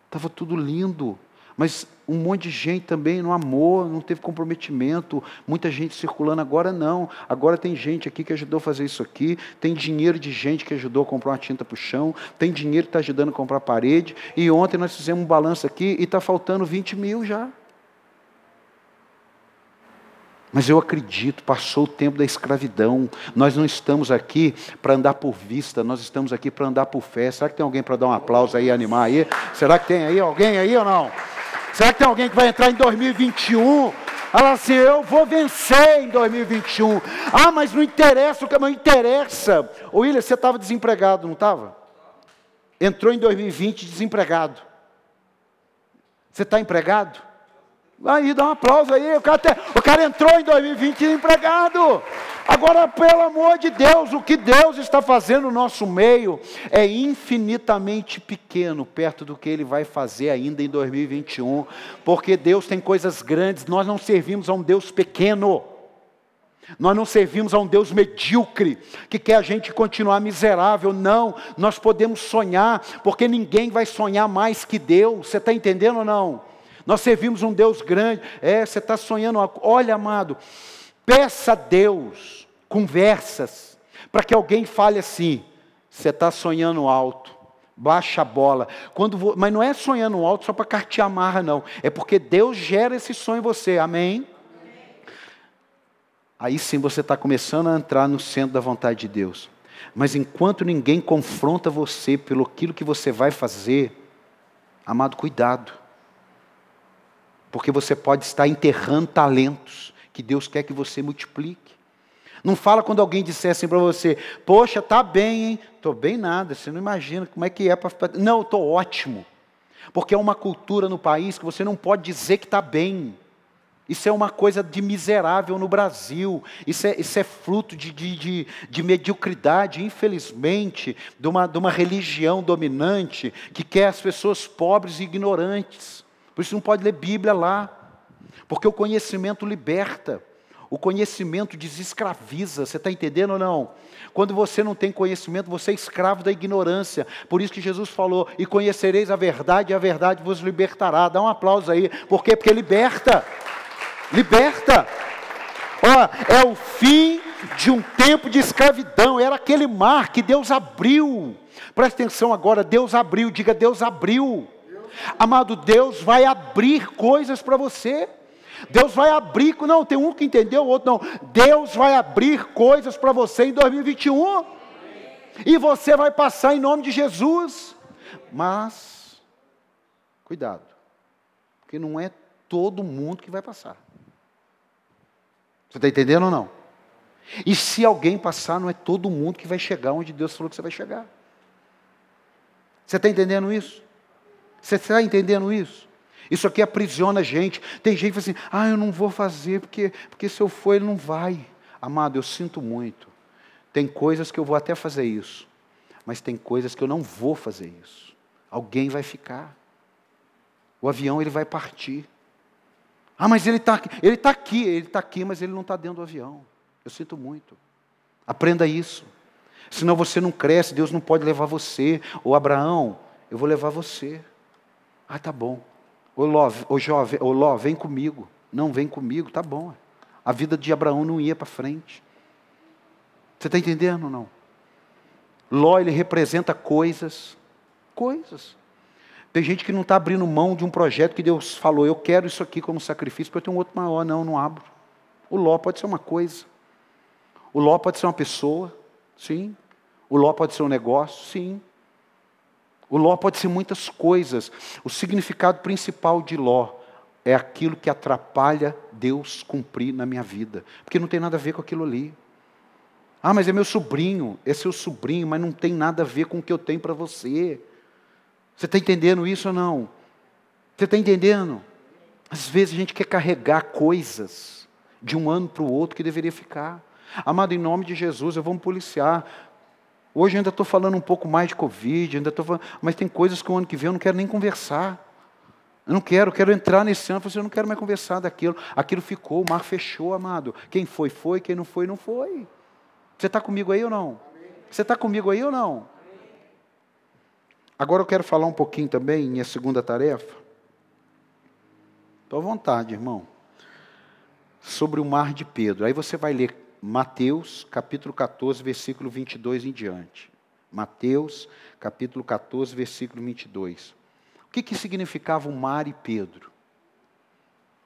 Speaker 1: Estava tudo lindo. Mas um monte de gente também no amor, não teve comprometimento, muita gente circulando. Agora não. Agora tem gente aqui que ajudou a fazer isso aqui, tem dinheiro de gente que ajudou a comprar uma tinta para o chão, tem dinheiro que está ajudando a comprar parede. E ontem nós fizemos um balanço aqui e está faltando 20 mil já. Mas eu acredito, passou o tempo da escravidão. Nós não estamos aqui para andar por vista, nós estamos aqui para andar por fé. Será que tem alguém para dar um aplauso aí, animar aí? Será que tem aí alguém aí ou não? Será que tem alguém que vai entrar em 2021? Fala assim, eu vou vencer em 2021. Ah, mas não interessa o que não interessa. O William, você estava desempregado, não estava? Entrou em 2020 desempregado. Você está empregado? Aí, dá um aplauso aí. O cara, te, o cara entrou em 2020 empregado. Agora, pelo amor de Deus, o que Deus está fazendo no nosso meio é infinitamente pequeno perto do que Ele vai fazer ainda em 2021, porque Deus tem coisas grandes, nós não servimos a um Deus pequeno. Nós não servimos a um Deus medíocre, que quer a gente continuar miserável. Não, nós podemos sonhar, porque ninguém vai sonhar mais que Deus. Você está entendendo ou não? Nós servimos um Deus grande. É, você está sonhando. Olha, amado, peça a Deus conversas para que alguém fale assim: você está sonhando alto. Baixa a bola. Quando, mas não é sonhando alto só para cartear amarra, não. É porque Deus gera esse sonho em você. Amém? Aí sim você está começando a entrar no centro da vontade de Deus. Mas enquanto ninguém confronta você pelo aquilo que você vai fazer, Amado, cuidado. Porque você pode estar enterrando talentos que Deus quer que você multiplique. Não fala quando alguém disser assim para você, poxa, tá bem, hein? Tô bem nada, você não imagina como é que é para. Não, estou ótimo. Porque é uma cultura no país que você não pode dizer que está bem. Isso é uma coisa de miserável no Brasil. Isso é, isso é fruto de, de, de, de mediocridade, infelizmente, de uma, de uma religião dominante que quer as pessoas pobres e ignorantes. Por isso não pode ler Bíblia lá. Porque o conhecimento liberta. O conhecimento desescraviza. Você está entendendo ou não? Quando você não tem conhecimento, você é escravo da ignorância. Por isso que Jesus falou: E conhecereis a verdade, e a verdade vos libertará. Dá um aplauso aí. Por quê? Porque liberta. Liberta. Ó, é o fim de um tempo de escravidão. Era aquele mar que Deus abriu. Presta atenção agora, Deus abriu, diga Deus abriu. Amado, Deus vai abrir coisas para você. Deus vai abrir, não, tem um que entendeu, o outro não. Deus vai abrir coisas para você em 2021. E você vai passar em nome de Jesus. Mas, cuidado, porque não é todo mundo que vai passar. Você está entendendo ou não? E se alguém passar, não é todo mundo que vai chegar onde Deus falou que você vai chegar. Você está entendendo isso? Você está entendendo isso? Isso aqui aprisiona a gente. Tem gente que fala assim: ah, eu não vou fazer, porque, porque se eu for, ele não vai. Amado, eu sinto muito. Tem coisas que eu vou até fazer isso, mas tem coisas que eu não vou fazer isso. Alguém vai ficar. O avião ele vai partir. Ah, mas ele está ele tá aqui, ele está aqui, mas ele não está dentro do avião. Eu sinto muito. Aprenda isso. Senão você não cresce, Deus não pode levar você. Ou Abraão, eu vou levar você. Ah, tá bom. Ô Ló, ô jovem, ô Ló, vem comigo. Não vem comigo, tá bom. A vida de Abraão não ia para frente. Você está entendendo ou não? Ló, ele representa coisas, coisas. Tem gente que não está abrindo mão de um projeto que Deus falou, eu quero isso aqui como sacrifício, porque eu tenho um outro maior. Não, não abro. O Ló pode ser uma coisa. O Ló pode ser uma pessoa, sim. O Ló pode ser um negócio, sim. O Ló pode ser muitas coisas. O significado principal de Ló é aquilo que atrapalha Deus cumprir na minha vida, porque não tem nada a ver com aquilo ali. Ah, mas é meu sobrinho, é seu sobrinho, mas não tem nada a ver com o que eu tenho para você. Você está entendendo isso ou não? Você está entendendo? Às vezes a gente quer carregar coisas de um ano para o outro que deveria ficar. Amado, em nome de Jesus, eu vou me policiar. Hoje eu ainda estou falando um pouco mais de Covid, ainda estou falando, mas tem coisas que o ano que vem eu não quero nem conversar. Eu não quero, eu quero entrar nesse ano, assim, eu não quero mais conversar daquilo. Aquilo ficou, o mar fechou, amado. Quem foi, foi, quem não foi, não foi. Você está comigo aí ou não? Você está comigo aí ou não? Agora eu quero falar um pouquinho também, minha segunda tarefa. Estou à vontade, irmão. Sobre o mar de Pedro. Aí você vai ler Mateus, capítulo 14, versículo 22 em diante. Mateus, capítulo 14, versículo 22. O que, que significava o mar e Pedro?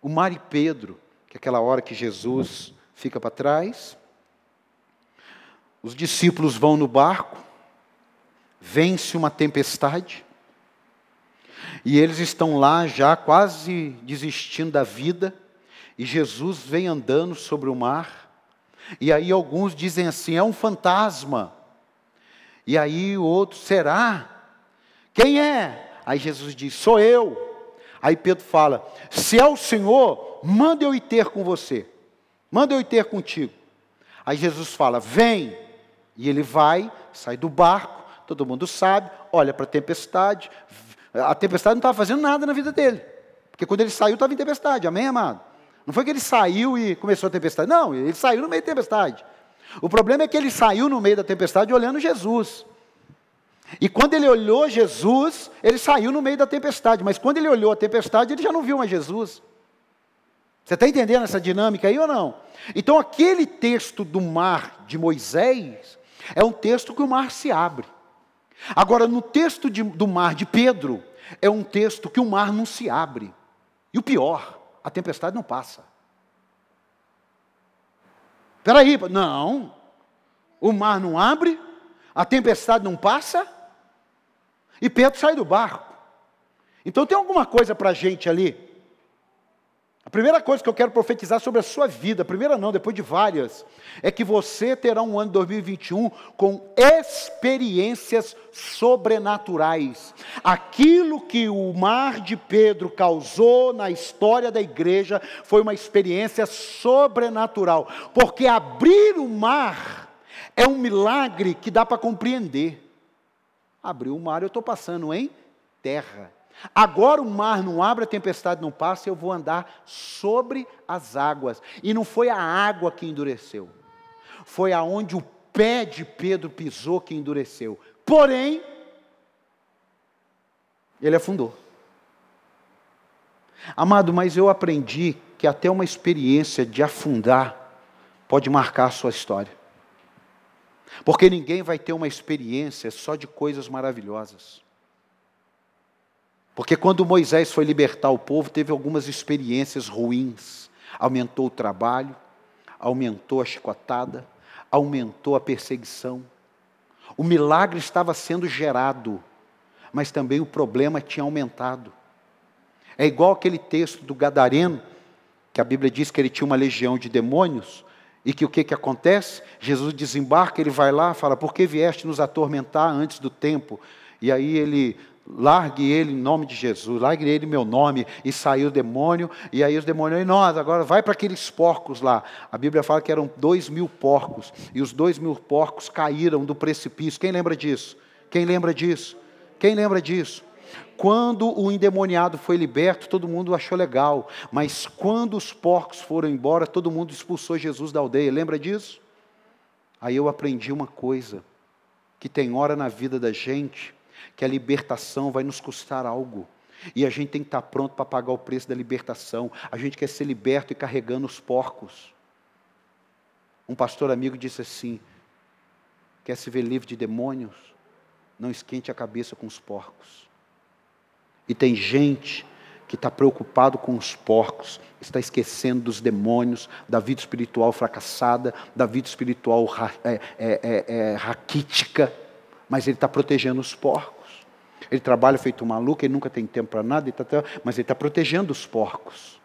Speaker 1: O mar e Pedro, que é aquela hora que Jesus fica para trás, os discípulos vão no barco, vence uma tempestade, e eles estão lá já quase desistindo da vida, e Jesus vem andando sobre o mar, e aí alguns dizem assim: é um fantasma. E aí o outro, será? Quem é? Aí Jesus diz: sou eu. Aí Pedro fala: se é o Senhor, manda eu ir ter com você, manda eu ir ter contigo. Aí Jesus fala: vem. E ele vai, sai do barco, todo mundo sabe, olha para a tempestade. A tempestade não estava fazendo nada na vida dele. Porque quando ele saiu, estava em tempestade, amém, amado? Não foi que ele saiu e começou a tempestade. Não, ele saiu no meio da tempestade. O problema é que ele saiu no meio da tempestade olhando Jesus. E quando ele olhou Jesus, ele saiu no meio da tempestade. Mas quando ele olhou a tempestade, ele já não viu mais Jesus. Você está entendendo essa dinâmica aí ou não? Então, aquele texto do mar de Moisés é um texto que o mar se abre. Agora, no texto de, do mar de Pedro, é um texto que o mar não se abre. E o pior, a tempestade não passa. Espera aí, não. O mar não abre, a tempestade não passa, e Pedro sai do barco. Então tem alguma coisa para a gente ali primeira coisa que eu quero profetizar sobre a sua vida, primeira não, depois de várias, é que você terá um ano de 2021 com experiências sobrenaturais. Aquilo que o mar de Pedro causou na história da igreja foi uma experiência sobrenatural, porque abrir o mar é um milagre que dá para compreender. Abrir o mar, eu estou passando em terra. Agora o mar não abre, a tempestade não passa, eu vou andar sobre as águas. E não foi a água que endureceu, foi aonde o pé de Pedro pisou que endureceu. Porém, ele afundou. Amado, mas eu aprendi que até uma experiência de afundar pode marcar a sua história. Porque ninguém vai ter uma experiência só de coisas maravilhosas. Porque quando Moisés foi libertar o povo, teve algumas experiências ruins. Aumentou o trabalho, aumentou a chicotada, aumentou a perseguição. O milagre estava sendo gerado, mas também o problema tinha aumentado. É igual aquele texto do Gadareno, que a Bíblia diz que ele tinha uma legião de demônios, e que o que, que acontece? Jesus desembarca, ele vai lá, fala: Por que vieste nos atormentar antes do tempo? E aí ele largue ele em nome de Jesus, largue ele em meu nome, e saiu o demônio, e aí os demônios, e nós, agora vai para aqueles porcos lá. A Bíblia fala que eram dois mil porcos, e os dois mil porcos caíram do precipício. Quem lembra disso? Quem lembra disso? Quem lembra disso? Quando o endemoniado foi liberto, todo mundo achou legal, mas quando os porcos foram embora, todo mundo expulsou Jesus da aldeia. Lembra disso? Aí eu aprendi uma coisa, que tem hora na vida da gente que a libertação vai nos custar algo. E a gente tem que estar pronto para pagar o preço da libertação. A gente quer ser liberto e carregando os porcos. Um pastor amigo disse assim: quer se ver livre de demônios? Não esquente a cabeça com os porcos. E tem gente que está preocupado com os porcos, está esquecendo dos demônios, da vida espiritual fracassada, da vida espiritual é, é, é, é raquítica, mas ele está protegendo os porcos. Ele trabalha feito um maluco, ele nunca tem tempo para nada, ele tá, mas ele está protegendo os porcos.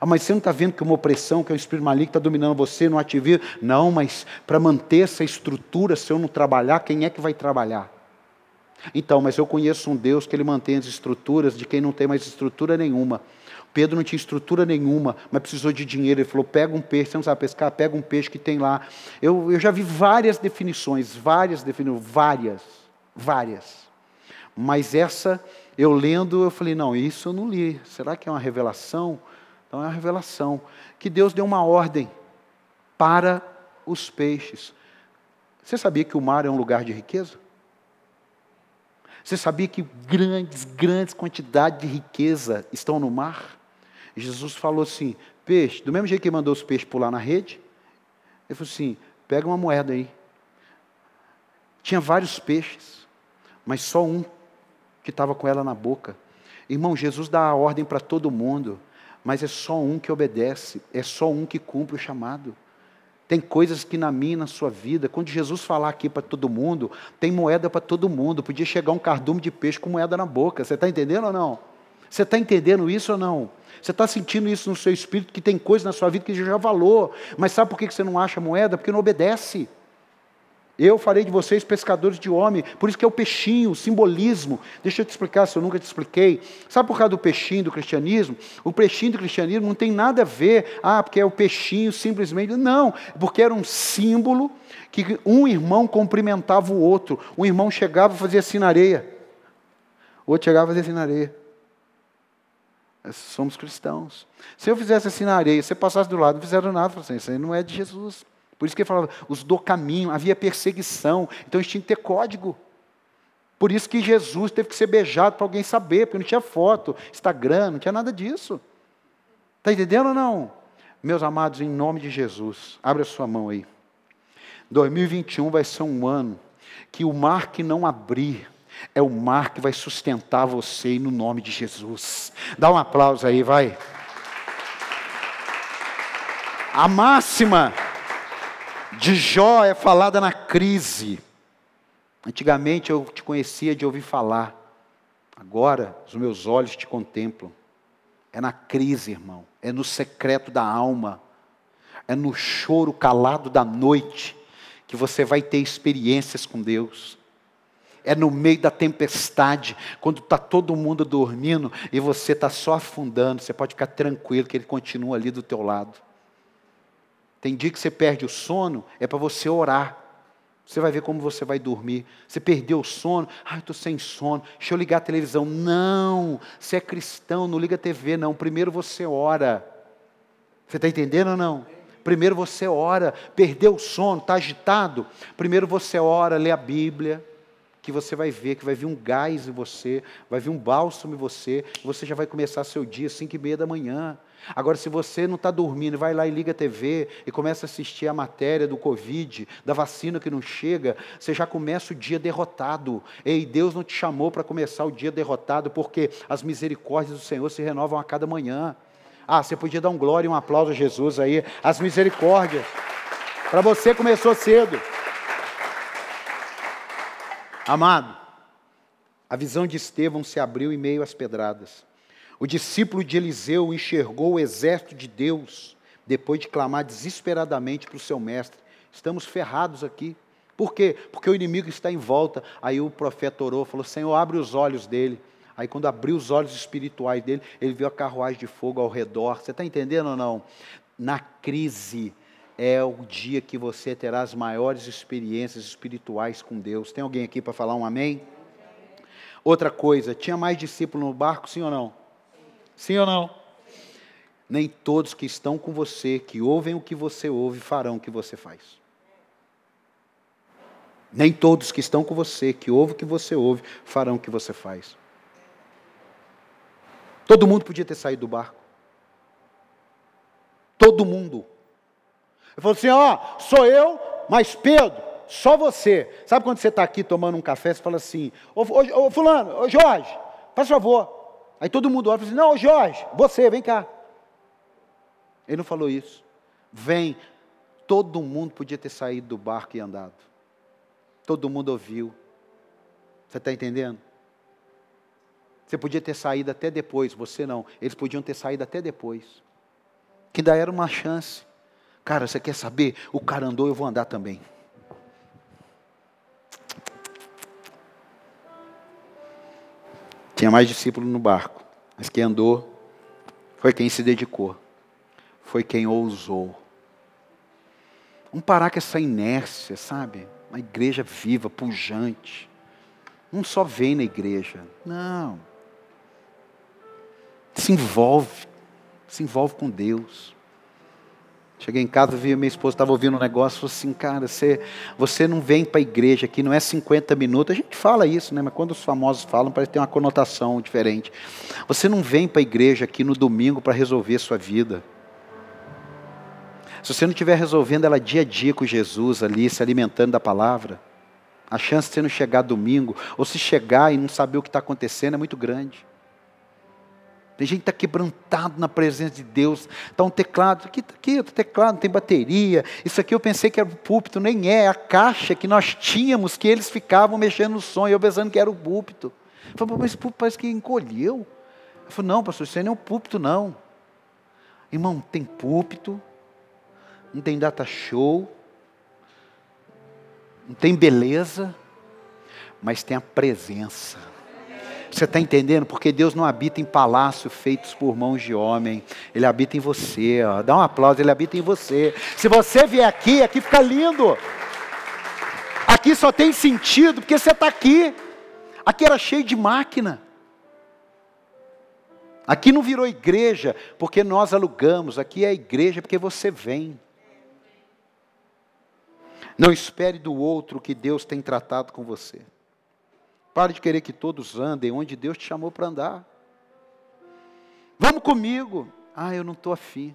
Speaker 1: Ah, mas você não está vendo que uma opressão, que é um espírito maligno está dominando você, não ativismo? Não, mas para manter essa estrutura, se eu não trabalhar, quem é que vai trabalhar? Então, mas eu conheço um Deus que ele mantém as estruturas de quem não tem mais estrutura nenhuma. Pedro não tinha estrutura nenhuma, mas precisou de dinheiro. Ele falou: pega um peixe, você não sabe pescar, pega um peixe que tem lá. Eu, eu já vi várias definições, várias definições, várias, várias. Mas essa, eu lendo, eu falei, não, isso eu não li. Será que é uma revelação? Então é uma revelação. Que Deus deu uma ordem para os peixes. Você sabia que o mar é um lugar de riqueza? Você sabia que grandes, grandes quantidades de riqueza estão no mar? Jesus falou assim: peixe, do mesmo jeito que mandou os peixes pular na rede, ele falou assim: pega uma moeda aí. Tinha vários peixes, mas só um que estava com ela na boca. Irmão, Jesus dá a ordem para todo mundo, mas é só um que obedece, é só um que cumpre o chamado. Tem coisas que na minha, na sua vida, quando Jesus falar aqui para todo mundo, tem moeda para todo mundo. Podia chegar um cardume de peixe com moeda na boca. Você está entendendo ou não? Você está entendendo isso ou não? Você está sentindo isso no seu espírito, que tem coisa na sua vida que já valor. Mas sabe por que você não acha moeda? Porque não obedece. Eu farei de vocês pescadores de homem. Por isso que é o peixinho, o simbolismo. Deixa eu te explicar, se eu nunca te expliquei. Sabe por causa do peixinho do cristianismo? O peixinho do cristianismo não tem nada a ver, ah, porque é o peixinho simplesmente. Não, porque era um símbolo que um irmão cumprimentava o outro. Um irmão chegava e fazia assim na areia. O outro chegava e fazia assim na areia. Somos cristãos. Se eu fizesse assim na areia, você passasse do lado, não fizeram nada, assim, isso aí não é de Jesus. Por isso que ele falava, os do caminho, havia perseguição, então eles tinham que ter código. Por isso que Jesus teve que ser beijado para alguém saber, porque não tinha foto, Instagram, não tinha nada disso. Está entendendo ou não? Meus amados, em nome de Jesus, abre a sua mão aí. 2021 vai ser um ano que o mar que não abrir é o mar que vai sustentar você no nome de Jesus. Dá um aplauso aí, vai. A máxima de Jó é falada na crise. Antigamente eu te conhecia de ouvir falar. Agora os meus olhos te contemplam. É na crise, irmão. É no secreto da alma. É no choro calado da noite que você vai ter experiências com Deus. É no meio da tempestade, quando está todo mundo dormindo e você está só afundando, você pode ficar tranquilo que Ele continua ali do teu lado. Tem dia que você perde o sono, é para você orar. Você vai ver como você vai dormir. Você perdeu o sono. Ah, estou sem sono. Deixa eu ligar a televisão. Não, você é cristão, não liga a TV, não. Primeiro você ora. Você está entendendo ou não? Primeiro você ora. Perdeu o sono, está agitado. Primeiro você ora, lê a Bíblia. Que você vai ver que vai vir um gás em você, vai vir um bálsamo em você, você já vai começar seu dia cinco e meia da manhã. Agora, se você não está dormindo, vai lá e liga a TV e começa a assistir a matéria do Covid, da vacina que não chega, você já começa o dia derrotado. Ei, Deus não te chamou para começar o dia derrotado, porque as misericórdias do Senhor se renovam a cada manhã. Ah, você podia dar um glória e um aplauso a Jesus aí, as misericórdias. Para você começou cedo. Amado, a visão de Estevão se abriu em meio às pedradas. O discípulo de Eliseu enxergou o exército de Deus depois de clamar desesperadamente para o seu mestre: Estamos ferrados aqui. Por quê? Porque o inimigo está em volta. Aí o profeta orou, falou: Senhor, abre os olhos dele. Aí, quando abriu os olhos espirituais dele, ele viu a carruagem de fogo ao redor. Você está entendendo ou não? Na crise é o dia que você terá as maiores experiências espirituais com Deus. Tem alguém aqui para falar um amém? Outra coisa, tinha mais discípulos no barco, sim ou não? Sim ou não? Nem todos que estão com você, que ouvem o que você ouve, farão o que você faz. Nem todos que estão com você, que ouvem o que você ouve, farão o que você faz. Todo mundo podia ter saído do barco. Todo mundo. Ele falou assim: ó, sou eu, mas Pedro, só você. Sabe quando você está aqui tomando um café, você fala assim: ô, ô, ô Fulano, ô Jorge, faz favor, Aí todo mundo olha e fala assim: Não, Jorge, você, vem cá. Ele não falou isso. Vem. Todo mundo podia ter saído do barco e andado. Todo mundo ouviu. Você está entendendo? Você podia ter saído até depois, você não. Eles podiam ter saído até depois. Que ainda era uma chance. Cara, você quer saber? O cara andou, eu vou andar também. Tinha mais discípulos no barco, mas quem andou foi quem se dedicou, foi quem ousou. Vamos parar com essa inércia, sabe? Uma igreja viva, pujante. Não só vem na igreja, não. Se envolve, se envolve com Deus. Cheguei em casa, vi minha esposa estava ouvindo um negócio, falou assim, cara, você, você não vem para a igreja aqui, não é 50 minutos. A gente fala isso, né? Mas quando os famosos falam, parece ter uma conotação diferente. Você não vem para a igreja aqui no domingo para resolver sua vida. Se você não estiver resolvendo ela dia a dia com Jesus ali, se alimentando da palavra, a chance de você não chegar domingo, ou se chegar e não saber o que está acontecendo é muito grande. Tem gente que está quebrantado na presença de Deus. Está um teclado, aqui, aqui teclado, não tem bateria. Isso aqui eu pensei que era o púlpito, nem é, a caixa que nós tínhamos, que eles ficavam mexendo no som, eu pensando que era o púlpito. Eu falei, mas esse púlpito parece que encolheu. Eu falei, não, pastor, isso aí não é um púlpito, não. Irmão, tem púlpito, não tem data show, não tem beleza, mas tem a presença. Você está entendendo? Porque Deus não habita em palácios feitos por mãos de homem. Ele habita em você. Ó. Dá um aplauso, ele habita em você. Se você vier aqui, aqui fica lindo. Aqui só tem sentido porque você está aqui. Aqui era cheio de máquina. Aqui não virou igreja porque nós alugamos. Aqui é igreja porque você vem. Não espere do outro que Deus tem tratado com você. Pare de querer que todos andem onde Deus te chamou para andar. Vamos comigo. Ah, eu não estou afim.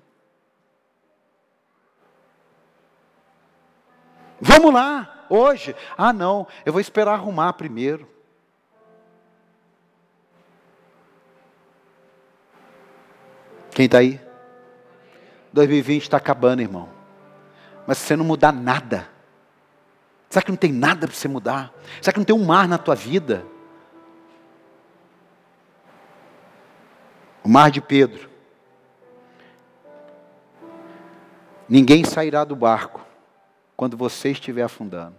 Speaker 1: Vamos lá, hoje. Ah, não, eu vou esperar arrumar primeiro. Quem está aí? 2020 está acabando, irmão. Mas se você não mudar nada, Será que não tem nada para você mudar? Será que não tem um mar na tua vida? O mar de Pedro. Ninguém sairá do barco quando você estiver afundando.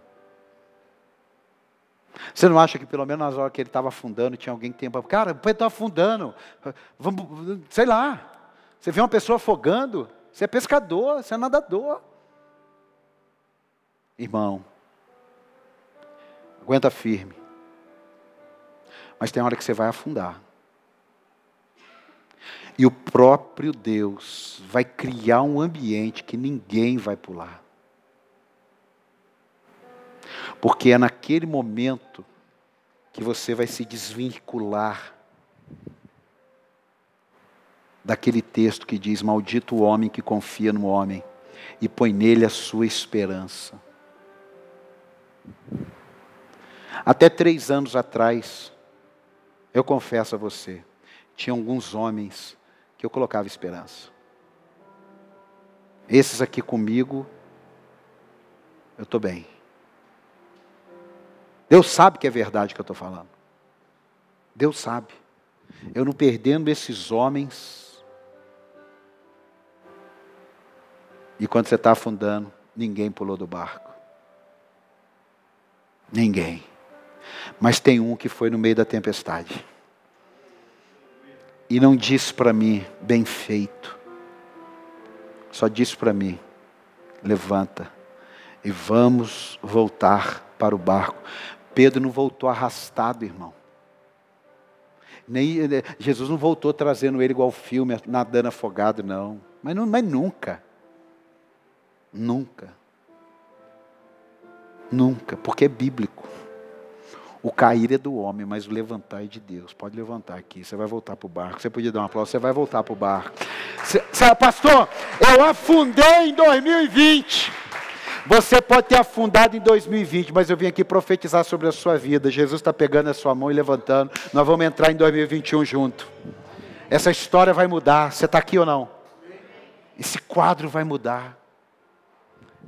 Speaker 1: Você não acha que pelo menos nas horas que ele estava afundando, tinha alguém que para. Cara, o Pedro está afundando. Vamos, sei lá. Você vê uma pessoa afogando, você é pescador, você é nadador. Irmão, aguenta firme. Mas tem hora que você vai afundar. E o próprio Deus vai criar um ambiente que ninguém vai pular. Porque é naquele momento que você vai se desvincular daquele texto que diz: Maldito o homem que confia no homem e põe nele a sua esperança. Até três anos atrás, eu confesso a você, tinha alguns homens que eu colocava esperança. Esses aqui comigo, eu estou bem. Deus sabe que é verdade que eu estou falando. Deus sabe. Eu não perdendo esses homens. E quando você está afundando, ninguém pulou do barco. Ninguém. Mas tem um que foi no meio da tempestade. E não disse para mim, bem feito. Só disse para mim, levanta e vamos voltar para o barco. Pedro não voltou arrastado, irmão. Nem, Jesus não voltou trazendo ele igual filme, nadando afogado, não. Mas, não, mas nunca. Nunca. Nunca, porque é bíblico. O cair é do homem, mas o levantar é de Deus. Pode levantar aqui, você vai voltar para o barco. Você podia dar um aplauso, você vai voltar para o barco. Você, pastor, eu afundei em 2020. Você pode ter afundado em 2020, mas eu vim aqui profetizar sobre a sua vida. Jesus está pegando a sua mão e levantando. Nós vamos entrar em 2021 junto. Essa história vai mudar. Você está aqui ou não? Esse quadro vai mudar.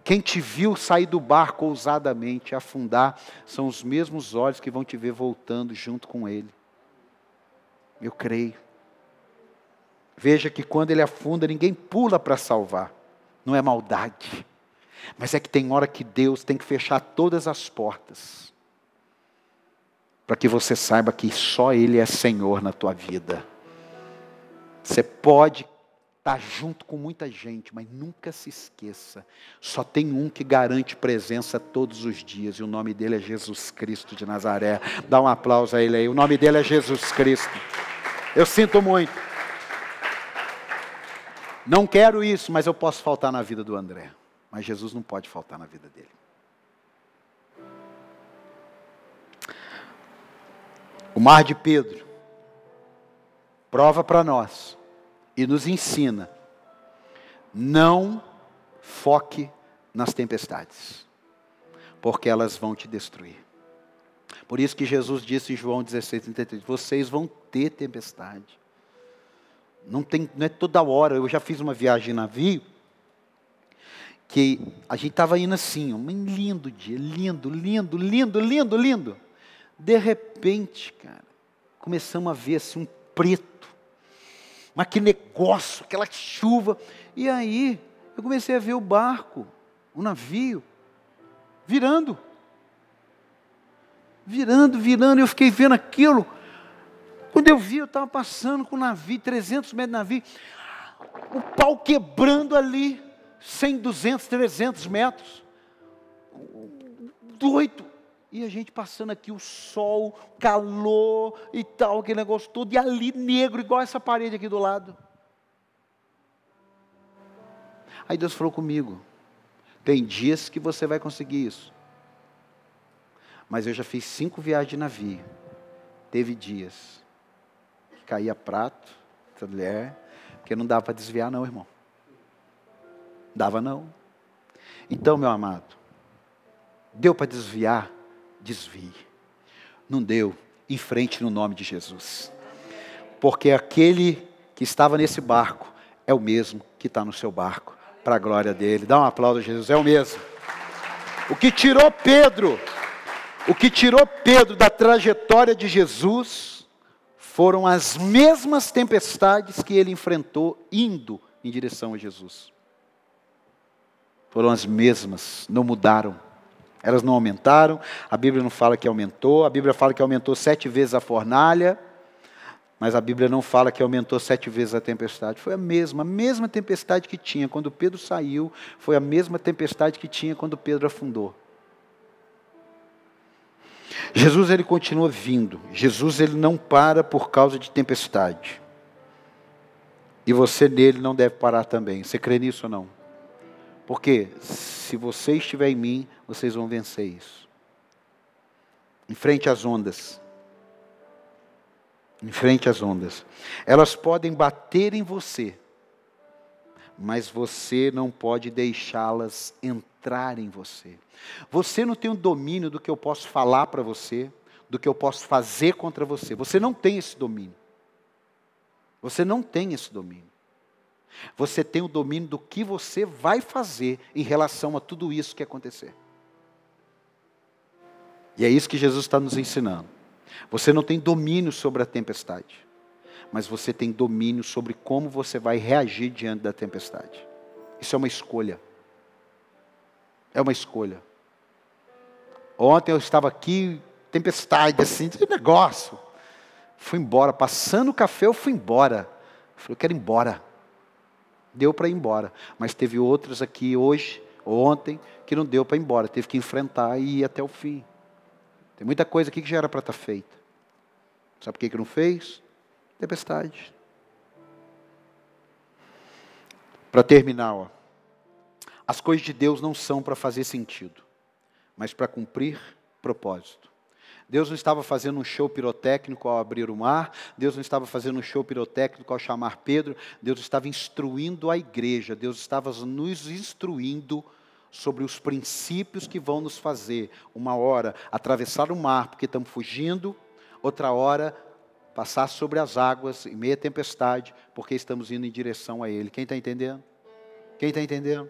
Speaker 1: Quem te viu sair do barco ousadamente, afundar, são os mesmos olhos que vão te ver voltando junto com ele. Eu creio. Veja que quando ele afunda, ninguém pula para salvar. Não é maldade. Mas é que tem hora que Deus tem que fechar todas as portas. Para que você saiba que só Ele é Senhor na tua vida. Você pode estar junto com muita gente, mas nunca se esqueça. Só tem um que garante presença todos os dias, e o nome dele é Jesus Cristo de Nazaré. Dá um aplauso a ele aí. O nome dele é Jesus Cristo. Eu sinto muito. Não quero isso, mas eu posso faltar na vida do André. Mas Jesus não pode faltar na vida dele. O mar de Pedro prova para nós e nos ensina: não foque nas tempestades, porque elas vão te destruir. Por isso que Jesus disse em João 16, 33, vocês vão ter tempestade. Não, tem, não é toda hora, eu já fiz uma viagem em navio, que a gente estava indo assim, um lindo dia, lindo, lindo, lindo, lindo, lindo. De repente, cara, começamos a ver assim um preto, mas que negócio, aquela chuva. E aí, eu comecei a ver o barco, o navio, virando. Virando, virando, eu fiquei vendo aquilo. Quando eu vi, eu estava passando com o navio, 300 metros de navio, o pau quebrando ali. 100, 200, 300 metros. Doido. E a gente passando aqui o sol, calor e tal, aquele negócio todo, e ali negro, igual essa parede aqui do lado. Aí Deus falou comigo: tem dias que você vai conseguir isso. Mas eu já fiz cinco viagens de navio. Teve dias que caía prato, mulher, porque não dava para desviar, não, irmão. Dava não. Então, meu amado, deu para desviar? Desvie. Não deu, em frente no nome de Jesus. Porque aquele que estava nesse barco é o mesmo que está no seu barco, para a glória dele. Dá um aplauso a Jesus, é o mesmo. O que tirou Pedro, o que tirou Pedro da trajetória de Jesus foram as mesmas tempestades que ele enfrentou indo em direção a Jesus. Foram as mesmas, não mudaram. Elas não aumentaram, a Bíblia não fala que aumentou, a Bíblia fala que aumentou sete vezes a fornalha, mas a Bíblia não fala que aumentou sete vezes a tempestade. Foi a mesma, a mesma tempestade que tinha quando Pedro saiu, foi a mesma tempestade que tinha quando Pedro afundou. Jesus ele continua vindo. Jesus ele não para por causa de tempestade. E você nele não deve parar também. Você crê nisso ou não? Porque se você estiver em mim, vocês vão vencer isso. Em frente às ondas. Em frente às ondas. Elas podem bater em você, mas você não pode deixá-las entrar em você. Você não tem o domínio do que eu posso falar para você, do que eu posso fazer contra você. Você não tem esse domínio. Você não tem esse domínio. Você tem o domínio do que você vai fazer em relação a tudo isso que acontecer. E é isso que Jesus está nos ensinando. Você não tem domínio sobre a tempestade, mas você tem domínio sobre como você vai reagir diante da tempestade. Isso é uma escolha. É uma escolha. Ontem eu estava aqui, tempestade, assim, de negócio. Fui embora, passando o café, eu fui embora. falei, eu quero ir embora deu para ir embora. Mas teve outros aqui hoje, ontem, que não deu para ir embora, teve que enfrentar e ir até o fim. Tem muita coisa aqui que já era para estar tá feita. Sabe por que, que não fez? Tempestade. Para terminar, ó, as coisas de Deus não são para fazer sentido, mas para cumprir propósito. Deus não estava fazendo um show pirotécnico ao abrir o mar, Deus não estava fazendo um show pirotécnico ao chamar Pedro, Deus estava instruindo a igreja, Deus estava nos instruindo sobre os princípios que vão nos fazer, uma hora atravessar o mar porque estamos fugindo, outra hora passar sobre as águas em meia tempestade porque estamos indo em direção a Ele. Quem está entendendo? Quem está entendendo?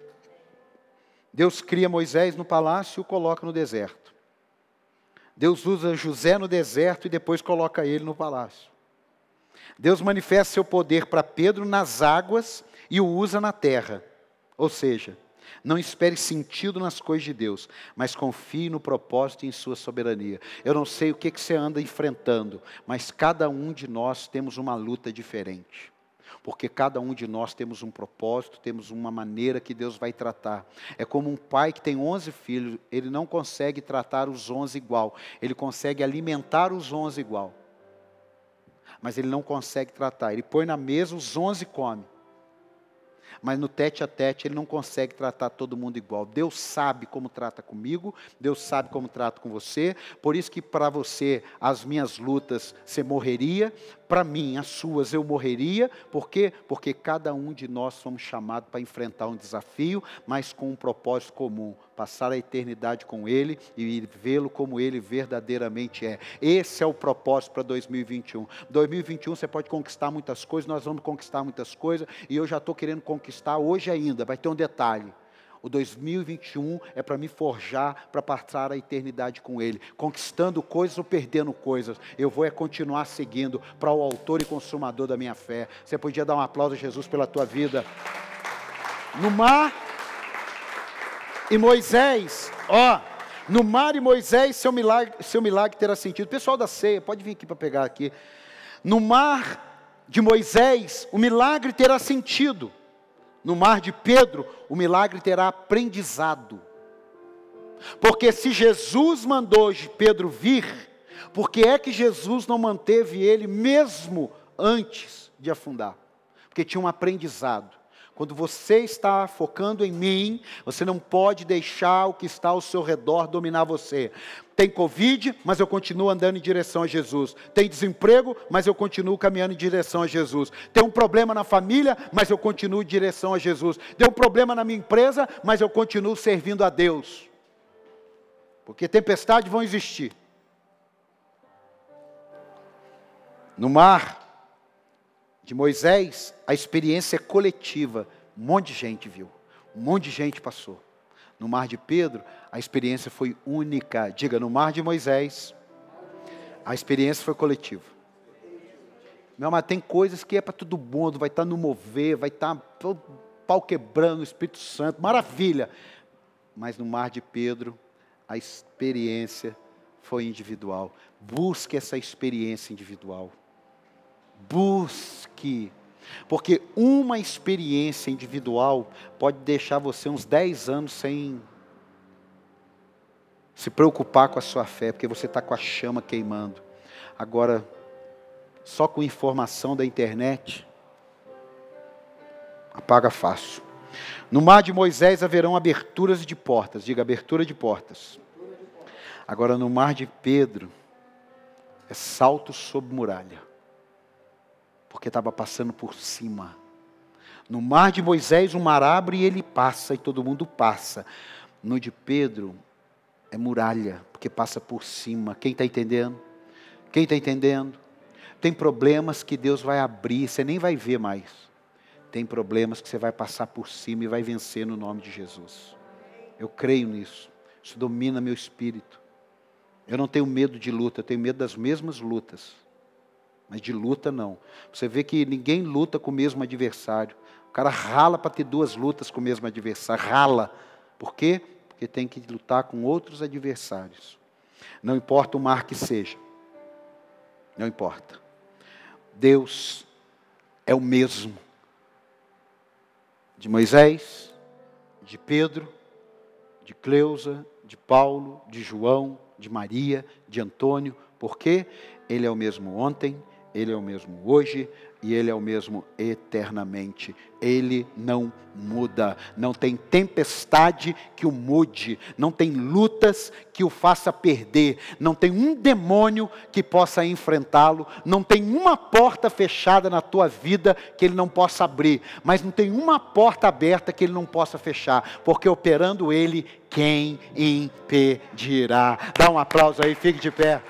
Speaker 1: Deus cria Moisés no palácio e o coloca no deserto. Deus usa José no deserto e depois coloca ele no palácio. Deus manifesta seu poder para Pedro nas águas e o usa na terra. Ou seja, não espere sentido nas coisas de Deus, mas confie no propósito e em sua soberania. Eu não sei o que, que você anda enfrentando, mas cada um de nós temos uma luta diferente porque cada um de nós temos um propósito, temos uma maneira que Deus vai tratar. É como um pai que tem 11 filhos, ele não consegue tratar os 11 igual, ele consegue alimentar os 11 igual. Mas ele não consegue tratar, ele põe na mesa, os 11 come mas no tete a tete ele não consegue tratar todo mundo igual. Deus sabe como trata comigo, Deus sabe como trata com você, por isso que para você as minhas lutas você morreria, para mim as suas eu morreria, por quê? Porque cada um de nós somos chamados para enfrentar um desafio, mas com um propósito comum, passar a eternidade com Ele e vê-lo como Ele verdadeiramente é. Esse é o propósito para 2021. 2021 você pode conquistar muitas coisas, nós vamos conquistar muitas coisas, e eu já estou querendo conquistar hoje ainda. Vai ter um detalhe. O 2021 é para me forjar para passar a eternidade com Ele, conquistando coisas ou perdendo coisas. Eu vou é continuar seguindo para o autor e consumador da minha fé. Você podia dar um aplauso a Jesus pela tua vida. No mar e Moisés, ó, no mar e Moisés, seu milagre, seu milagre terá sentido. Pessoal da ceia, pode vir aqui para pegar aqui. No mar de Moisés, o milagre terá sentido. No mar de Pedro, o milagre terá aprendizado. Porque se Jesus mandou Pedro vir, por que é que Jesus não manteve ele mesmo antes de afundar? Porque tinha um aprendizado. Quando você está focando em mim, você não pode deixar o que está ao seu redor dominar você. Tem Covid, mas eu continuo andando em direção a Jesus. Tem desemprego, mas eu continuo caminhando em direção a Jesus. Tem um problema na família, mas eu continuo em direção a Jesus. Tem um problema na minha empresa, mas eu continuo servindo a Deus. Porque tempestades vão existir. No mar, de Moisés, a experiência é coletiva. Um monte de gente viu, um monte de gente passou. No mar de Pedro, a experiência foi única. Diga, no mar de Moisés, a experiência foi coletiva. Meu amado, tem coisas que é para todo mundo, vai estar tá no mover, vai estar tá pau quebrando, o Espírito Santo, maravilha. Mas no mar de Pedro, a experiência foi individual. Busque essa experiência individual. Busque. Porque uma experiência individual pode deixar você uns 10 anos sem se preocupar com a sua fé, porque você está com a chama queimando. Agora, só com informação da internet, apaga fácil. No mar de Moisés haverão aberturas de portas, diga abertura de portas. Agora no mar de Pedro é salto sobre muralha, porque estava passando por cima. No mar de Moisés o mar abre e ele passa e todo mundo passa. No de Pedro é muralha, porque passa por cima. Quem está entendendo? Quem está entendendo? Tem problemas que Deus vai abrir, você nem vai ver mais. Tem problemas que você vai passar por cima e vai vencer no nome de Jesus. Eu creio nisso. Isso domina meu espírito. Eu não tenho medo de luta, eu tenho medo das mesmas lutas. Mas de luta não. Você vê que ninguém luta com o mesmo adversário. O cara rala para ter duas lutas com o mesmo adversário. Rala. Por quê? Porque tem que lutar com outros adversários. Não importa o mar que seja. Não importa. Deus é o mesmo. De Moisés, de Pedro, de Cleusa, de Paulo, de João, de Maria, de Antônio, porque Ele é o mesmo ontem, Ele é o mesmo hoje e Ele é o mesmo eternamente. Ele não muda. Não tem tempestade que o mude. Não tem lutas que o faça perder. Não tem um demônio que possa enfrentá-lo. Não tem uma porta fechada na tua vida que Ele não possa abrir. Mas não tem uma porta aberta que Ele não possa fechar. Porque operando Ele, quem impedirá? Dá um aplauso aí, fique de pé.